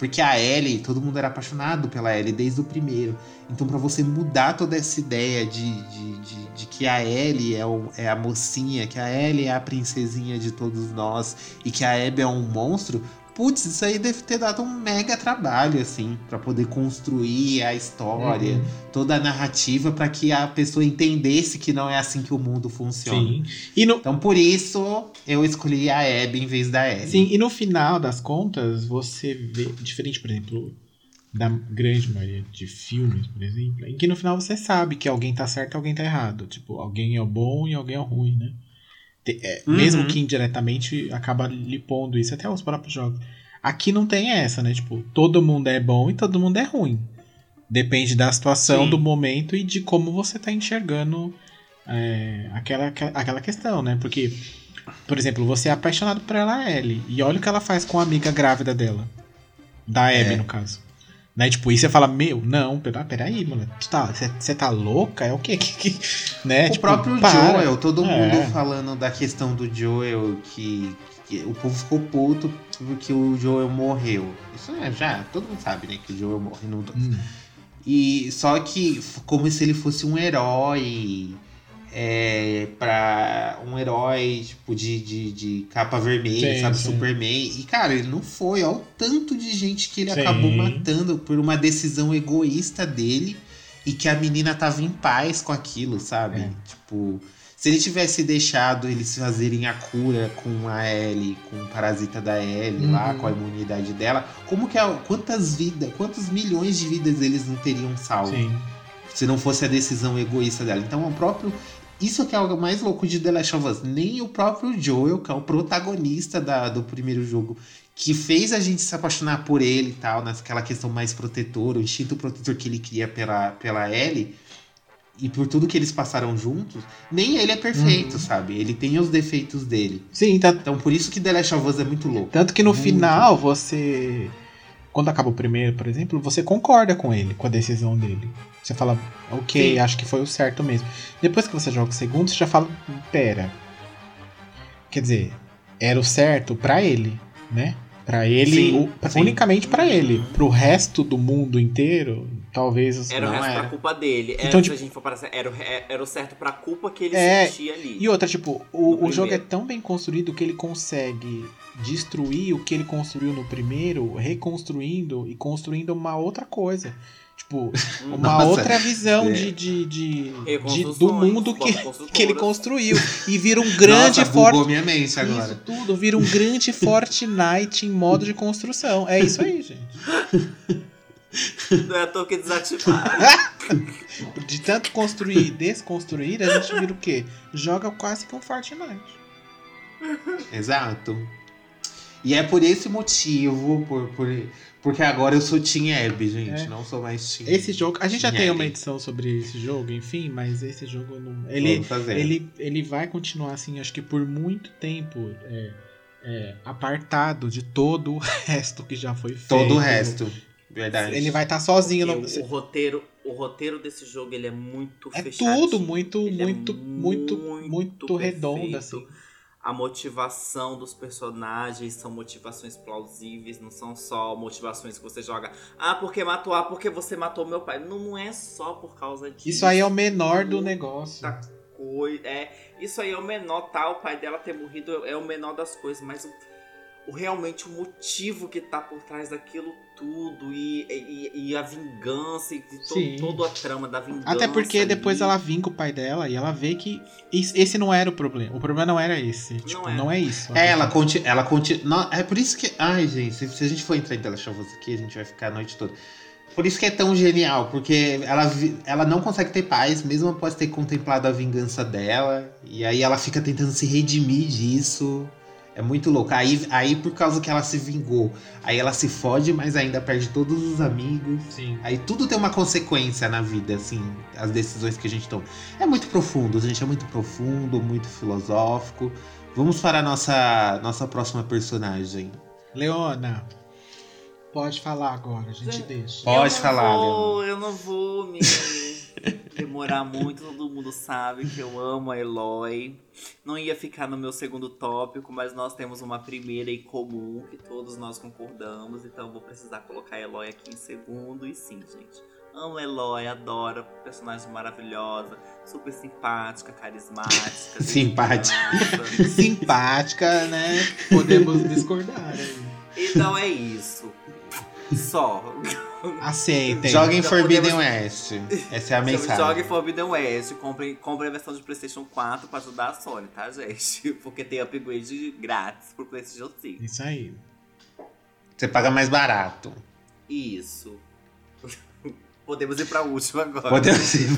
Porque a Ellie, todo mundo era apaixonado pela Ellie desde o primeiro. Então, pra você mudar toda essa ideia de, de, de, de que a Ellie é, o- é a mocinha, que a Ellie é a princesinha de todos nós e que a Abby é um monstro, putz, isso aí deve ter dado um mega trabalho, assim, pra poder construir a história Uhum. toda a narrativa para que a pessoa entendesse que não é assim que o mundo funciona. Sim. E no, Então por isso eu escolhi a Abby em vez da Ellie. sim, e no final das contas, você vê, diferente, por exemplo, da grande maioria de filmes, por exemplo, em que no final você sabe que alguém tá certo e alguém tá errado. Tipo, alguém é o bom e alguém é o ruim, né? Te- é, Uhum. Mesmo que indiretamente acaba lhe pondo isso até os próprios jogos. Aqui não tem essa, né? Tipo, todo mundo é bom e todo mundo é ruim. Depende da situação, Sim. do momento e de como você tá enxergando é, aquela, aquela questão, né? Porque, por exemplo, você é apaixonado por ela, Ellie, e olha o que ela faz com a amiga grávida dela. Da Abby, É. no caso. Né? Tipo, e você fala, meu, não, pera, peraí, mano. Você tá, você- tá louca? É o quê? Que, que, né? O Tipo, próprio para. Joel, todo É. mundo falando da questão do Joel, que, que o povo ficou puto porque o Joel morreu. Isso é já, todo mundo sabe, né, que o Joel morre no 2. Hum. E só que como se ele fosse um herói. É, pra um herói tipo de, de, de capa vermelha, Sim, sabe? sim. Superman. E cara, ele não foi. Olha o tanto de gente que ele Sim. acabou matando por uma decisão egoísta dele e que a menina tava em paz com aquilo, sabe? É. Tipo, se ele tivesse deixado eles fazerem a cura com a Ellie, com o parasita da Ellie lá, Uhum. com a imunidade dela, como que a, quantas vidas, quantos milhões de vidas eles não teriam salvo? Sim. se não fosse a decisão egoísta dela. Então, o próprio. Isso que é algo mais louco de The Last of Us. Nem o próprio Joel, que é o protagonista da- do primeiro jogo, que fez a gente se apaixonar por ele e tal, naquela questão mais protetora, o instinto protetor que ele cria pela, pela Ellie, e por tudo que eles passaram juntos, nem ele é perfeito, Uhum. sabe? Ele tem os defeitos dele. Sim, tanto, Então, por isso que The Last of Us é muito louco. tanto que no Muito. final você. Quando acaba o primeiro, por exemplo, você concorda com ele, com a decisão dele. Você fala, ok, Sim. acho que foi o certo mesmo. Depois que você joga o segundo, você já fala, pera. Quer dizer, era o certo pra ele, né? Pra ele, Sim, o- sim. unicamente pra ele. Pro resto do mundo inteiro, talvez. Era o Não resto era. pra culpa dele. Era, Então, se tipo- a gente for parar, era, o- era o certo pra culpa que ele É, sentia ali. E outra, tipo, o, o jogo é tão bem construído que ele consegue destruir o que ele construiu no primeiro, reconstruindo e construindo uma outra coisa. Tipo, uma Nossa, outra visão é. de, de, de, de- do mundo que, que ele construiu. E vira um grande Nossa, forte. minha mente agora. Isso tudo, vira um grande Fortnite em modo de construção. É isso aí, gente. Não é à toa que desativaram. De tanto construir e desconstruir, a gente vira o quê? Joga quase que um Fortnite. Exato. E é por esse motivo, por, por, porque agora eu sou Team Abby, gente. É. Não sou mais Team Esse jogo, a gente já tem Ellie. uma edição sobre esse jogo, enfim, mas esse jogo não. Ele, Vamos fazer. ele, ele vai continuar assim, acho que por muito tempo é, é, apartado de todo o resto que já foi feito. Todo o resto. Verdade. Ele vai estar sozinho. Porque No, o, o roteiro o roteiro desse jogo ele é muito É fechadinho. tudo muito, Ele é muito, muito, muito, redondo, perfeito. assim. A motivação dos personagens são motivações plausíveis, não são só motivações que você joga. Ah, porque matou, ah, porque você matou meu pai. Não, não é só por causa disso. Isso aí é o menor do negócio. Muita coi- É, isso aí é o menor, tá? O pai dela ter morrido é o menor das coisas, mas o, o- realmente o motivo que tá por trás daquilo tudo e, e, e a vingança e to- toda a trama da vingança. Até porque depois ali. ela vinga o pai dela e ela vê que esse não era o problema. O problema não era esse. Tipo, é. não é isso. É, ela continua. Ela conti... não, é por isso que. Ai, gente, se, se a gente for entrar em Us aqui, a gente vai ficar a noite toda. Por isso que é tão genial, porque ela, ela não consegue ter paz, mesmo após ter contemplado a vingança dela. E aí ela fica tentando se redimir disso. É muito louco. Aí, aí por causa que ela se vingou, aí ela se fode, mas ainda perde todos os amigos. Sim. Aí tudo tem uma consequência na vida, assim, as decisões que a gente toma. É muito profundo, gente, é muito profundo, muito filosófico. Vamos para a nossa, nossa próxima personagem. Leona, pode falar agora, a gente deixa. Pode eu não falar, vou, Eu não vou me demorar muito, todo mundo sabe que eu amo a Eloy. Não ia ficar no meu segundo tópico, mas nós temos uma primeira em comum que todos nós concordamos, então vou precisar colocar a Eloy aqui em segundo. E sim, gente. Amo a Eloy, adoro, personagem maravilhosa, super simpática, carismática. Simpática. Simpática, né? Podemos discordar aí. Então é isso. Só. Aceitem. Joga em Então Forbidden podemos- West. Essa é a mensagem. Jogue Forbidden West. Compre, compre a versão de PlayStation 4 pra ajudar a Sony, tá, gente? Porque tem upgrade grátis pro PlayStation 5. Isso aí. Você paga mais barato. Isso. Podemos ir pra última agora. Podemos ir.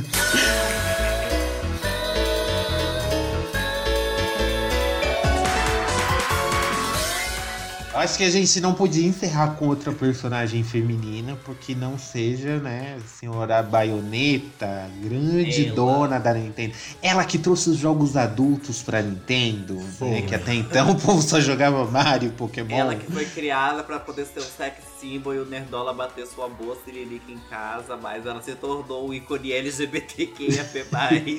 Acho que a gente não podia encerrar com outra personagem feminina, porque não seja, né, a senhora Baioneta, grande Ela. dona da Nintendo. Ela que trouxe os jogos adultos pra Nintendo, né, que até então o povo só jogava Mario, Pokémon. Ela que foi criada pra poder ser um sex symbol e o Nerdola bater sua boa siririca em casa, mas ela se tornou um ícone LGBTQIAP+.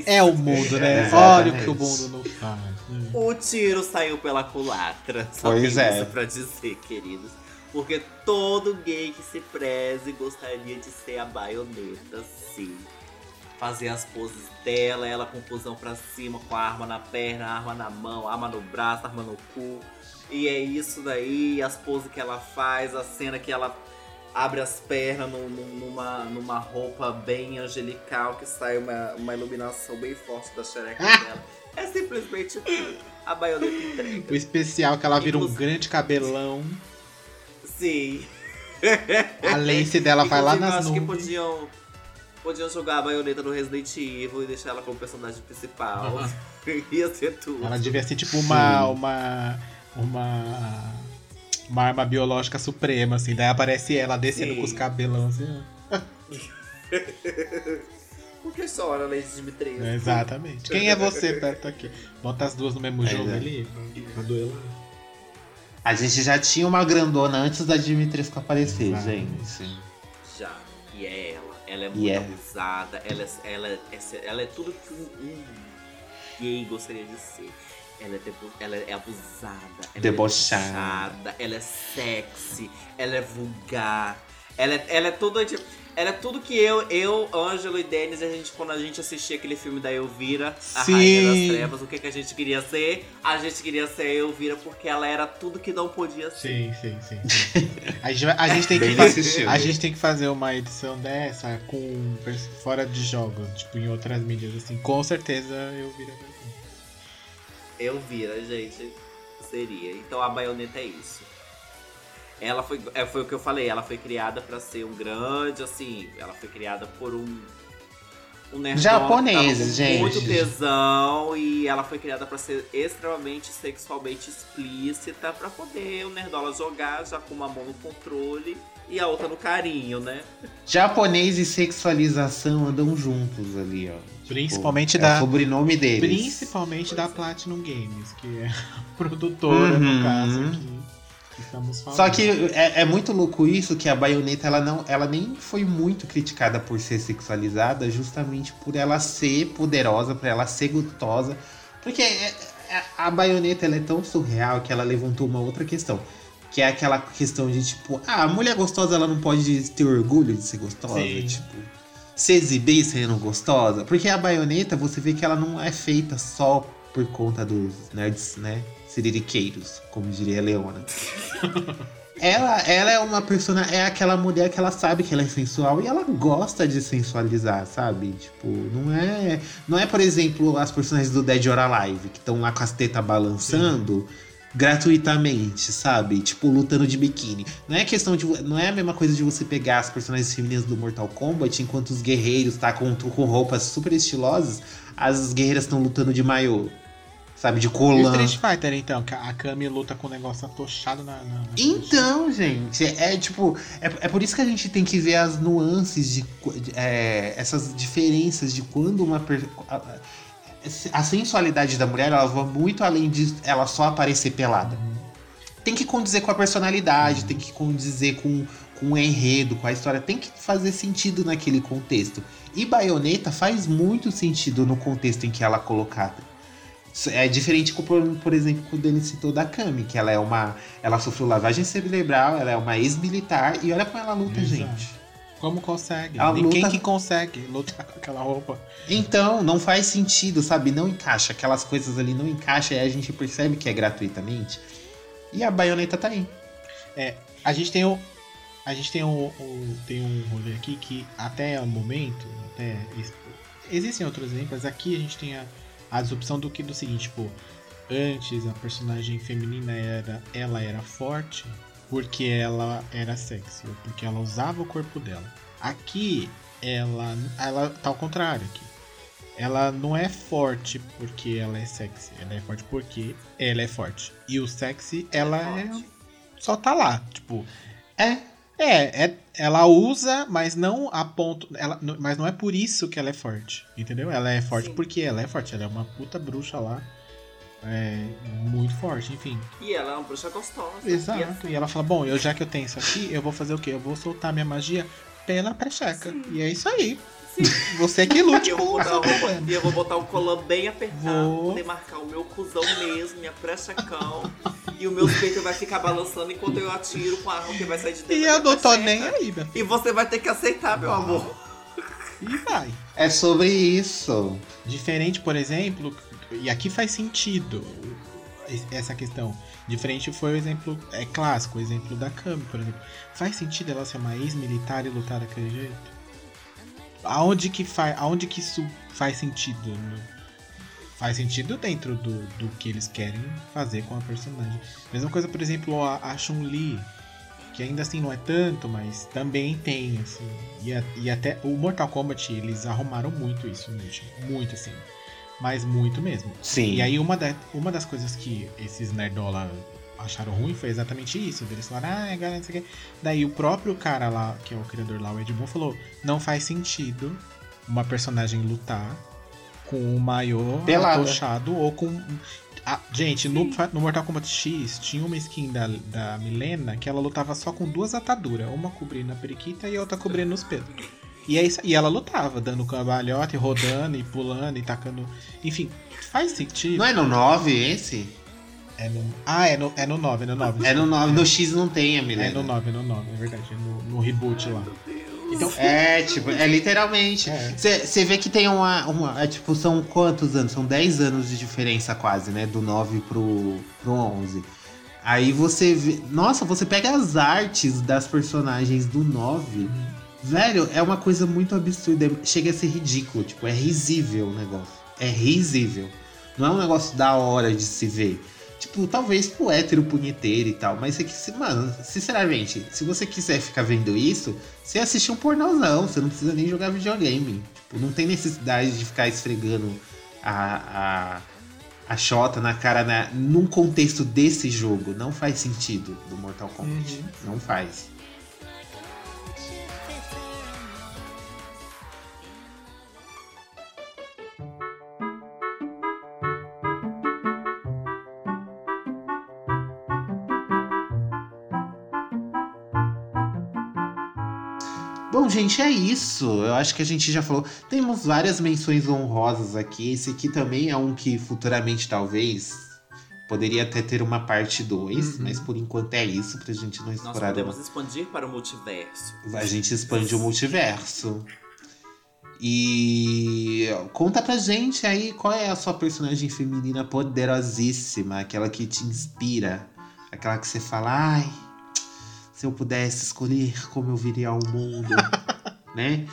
É o mundo, né? Exatamente. Olha o que o mundo não faz. Né? O tiro saiu pela culatra. Só Pois tem é. isso pra dizer, queridos. Porque todo gay que se preze gostaria de ser a baioneta, sim. Fazer as poses dela, ela com o pusão pra cima, com a arma na perna, a arma na mão, arma no braço, arma no cu. E é isso daí, as poses que ela faz, a cena que ela abre as pernas num- num- numa, numa roupa bem angelical, que sai uma, uma iluminação bem forte da xereca dela. É simplesmente a baioneta entrega. O especial que ela vira um Inclusive- grande cabelão. Sim. A lace dela vai lá nas acho que nuvens. podiam, podiam jogar a baioneta no Resident Evil e deixar ela como personagem principal. Ia ser tudo. Ela devia ser tipo uma. uma. uma. uma arma biológica suprema, assim. Daí aparece ela descendo Sim. com os cabelão assim. Por que chora, Lady Dimitrescu? É, Exatamente. Quem é você perto aqui? Bota as duas no mesmo jogo é. ali. Pra duelar. A gente já tinha uma grandona antes da Dimitrescu aparecer, Exatamente. gente. Já. E é ela. Ela é E muito é. abusada. Ela, é- ela, é, ela é tudo que um, um gay gostaria de ser. Ela é, debo- ela é abusada. Ela Debochada. É debochada, ela é sexy. Ela é vulgar. Ela é, ela é tudo. tipo, Ela é tudo que eu, eu, Ângelo e Denis, a gente, quando a gente assistia aquele filme da Elvira, a Sim. Rainha das Trevas, o que, que a gente queria ser? A gente queria ser a Elvira porque ela era tudo que não podia ser. Sim, sim, sim. sim. A gente, vai- a gente tem que fazer. A gente tem que fazer uma edição dessa com fora de jogos, tipo em outras mídias assim. Com certeza eu viria Elvira, gente, seria. Então a baioneta é isso. Ela foi, é, foi o que eu falei, ela foi criada pra ser um grande, assim, ela foi criada por um um com gente. Muito tesão e ela foi criada pra ser extremamente sexualmente explícita pra poder o nerdola jogar já com uma mão no controle e a outra no carinho, né? Japonês e sexualização andam juntos ali, ó. Principalmente é da- o sobrenome deles. Principalmente da Platinum Games, que é a produtora, no Uhum. caso aqui. Estamos falando. Só que é, é muito louco isso que a baioneta ela não, ela nem foi muito criticada por ser sexualizada, justamente por ela ser poderosa, por ela ser gostosa, porque é- é- a baioneta ela é tão surreal que ela levantou uma outra questão, que é aquela questão de tipo, ah, a mulher gostosa ela não pode ter orgulho de ser gostosa, Sim. tipo, se exibir sendo gostosa, porque a baioneta você vê que ela não é feita só por conta dos nerds, né? Siririqueiros, como diria a Leona. Ela, ela é uma persona, é aquela mulher que ela sabe que ela é sensual e ela gosta de sensualizar, sabe? Tipo, não é, não é por exemplo as personagens do Dead or Alive que estão lá com as tetas balançando gratuitamente, sabe? Tipo lutando de biquíni. Não é questão de, não é a mesma coisa de você pegar as personagens femininas do Mortal Kombat enquanto os guerreiros tá com, com roupas super estilosas, as guerreiras estão lutando de maiô. Sabe, de E colã. Street Fighter, então, que a Kami luta com o negócio atochado na. na, na Então, gente, é tipo. É, é por isso que a gente tem que ver as nuances de. é, essas diferenças de quando uma. a, a sensualidade da mulher, ela vai muito além de ela só aparecer pelada. Tem que condizer com a personalidade, tem que condizer com, com o enredo, com a história. Tem que fazer sentido naquele contexto. E Bayonetta faz muito sentido no contexto em que ela é colocada. É diferente, por, por exemplo, quando ele citou da Kami, que ela é uma. Ela sofreu lavagem cerebral, ela é uma ex-militar, e olha como ela luta, Exato. gente. Como consegue? Ela Ninguém luta- que consegue lutar com aquela roupa. Então, não faz sentido, sabe? Não encaixa. Aquelas coisas ali não encaixam, e a gente percebe que é gratuitamente. E a baioneta tá aí. A gente tem o. A gente tem um, um- tem um rolê aqui que até o momento, até existem outros exemplos, aqui a gente tem a, a disrupção do que do seguinte, tipo, antes a personagem feminina era ela era forte porque ela era sexy, ou porque ela usava o corpo dela. Aqui ela ela tá ao contrário aqui. Ela não é forte porque ela é sexy, ela é forte porque ela é forte. E o sexy, ela é forte. só tá lá, tipo, É. é, é, ela usa, mas não a ponto. Ela, mas não é por isso que ela é forte. Entendeu? Ela é forte Sim. porque ela é forte. Ela é uma puta bruxa lá. É, muito forte, enfim. E ela é uma bruxa gostosa. Exato. E E ela fala: Bom, eu já que eu tenho isso aqui, eu vou fazer o quê? Eu vou soltar minha magia pela precheca. E é isso aí. Você que E lute eu, com vou o e eu vou botar o colã bem apertado, Vou. poder marcar o meu cuzão mesmo, minha prechacão. e o meu peito vai ficar balançando enquanto eu atiro com a arma que vai sair de dentro E eu não tô nem aí, meu. E você vai ter que aceitar, meu amor. E vai. É sobre isso. Diferente, por exemplo, e aqui faz sentido essa questão. Diferente foi o exemplo, é clássico, o exemplo da Kami, por exemplo. Faz sentido ela ser uma ex-militar e lutar daquele jeito? Aonde que, faz, aonde que isso faz sentido? No- Faz sentido dentro do, do que eles querem fazer com a personagem. Mesma coisa, por exemplo, a, a Chun-Li, que ainda assim não é tanto, mas também tem, assim. E, a- e até o Mortal Kombat, eles arrumaram muito isso último. Muito, assim. Mas muito mesmo. Sim. E aí uma, da- uma das coisas que esses nerdola acharam ruim foi exatamente isso. Eles falaram, ah, galera, não sei o quê. Daí o próprio cara lá, que é o criador lá, o Ed Boon, falou, não faz sentido uma personagem lutar com o maior atochado ou com... Ah, gente, no, no Mortal Kombat X tinha uma skin da, da Milena que ela lutava só com duas ataduras, uma cobrindo a periquita e a outra cobrindo os pelos. E, é isso, e ela lutava, dando cambalhota e rodando e pulando e tacando. Enfim, faz sentido. Não é no 9 esse? É no, ah, é no, é no 9, é no 9. É no 9. No X não tem, a Milena. É no 9, é no 9, é verdade. É no, no reboot lá. Então, É, tipo, é literalmente. É. Você vê que tem uma. uma é, tipo, são quantos anos? São 10 anos de diferença quase, né? Do 9 pro, pro 11. Aí você vê. Nossa, você pega as artes das personagens do 9. Velho, é uma coisa muito absurda. é- Chega a ser ridículo. Tipo, é risível o negócio. É risível. Não é um negócio da hora de se ver. Tipo, talvez pro hétero punheteiro e tal. Mas é que, se- mano, sinceramente, se você quiser ficar vendo isso, você assiste um pornozão. Você não precisa nem jogar videogame. Tipo, não tem necessidade de ficar esfregando a, a, a Xota na cara na, num contexto desse jogo. Não faz sentido do Mortal Kombat. Não faz. Bom, gente, é isso. Eu acho que a gente já falou. Temos várias menções honrosas aqui. Esse aqui também é um que futuramente, talvez, poderia até ter uma parte 2, mas por enquanto é isso, pra gente não Nós explorar. podemos expandir para o multiverso. A gente expande o multiverso. E conta pra gente aí qual é a sua personagem feminina poderosíssima, aquela que te inspira, aquela que você fala, ai, se eu pudesse escolher como eu viria ao mundo, né?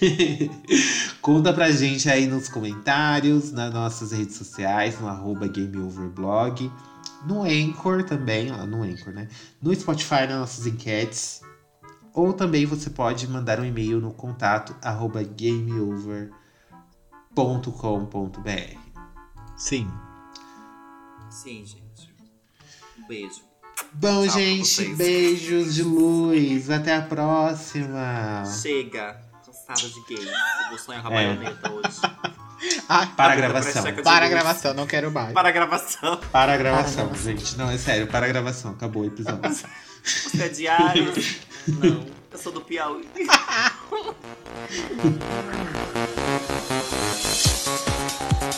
Conta pra gente aí nos comentários, nas nossas redes sociais, no arroba GameOverblog, no Anchor também, lá no Anchor, né? No Spotify, nas nossas enquetes. Ou também você pode mandar um e-mail no contato arroba gameover.com.br. Sim. Sim, gente. Um beijo. Bom, gente, beijos de luz. Até a próxima. Chega. Cansada de gays. Eu vou sonhar com a É. baioneta hoje. Ah, Para a Tá gravação. para a gravação, não quero mais. Para a gravação. Para a gravação, Para gente. Não, é sério, para a gravação. Acabou o episódio. Você é diário? Não. Eu sou do Piauí.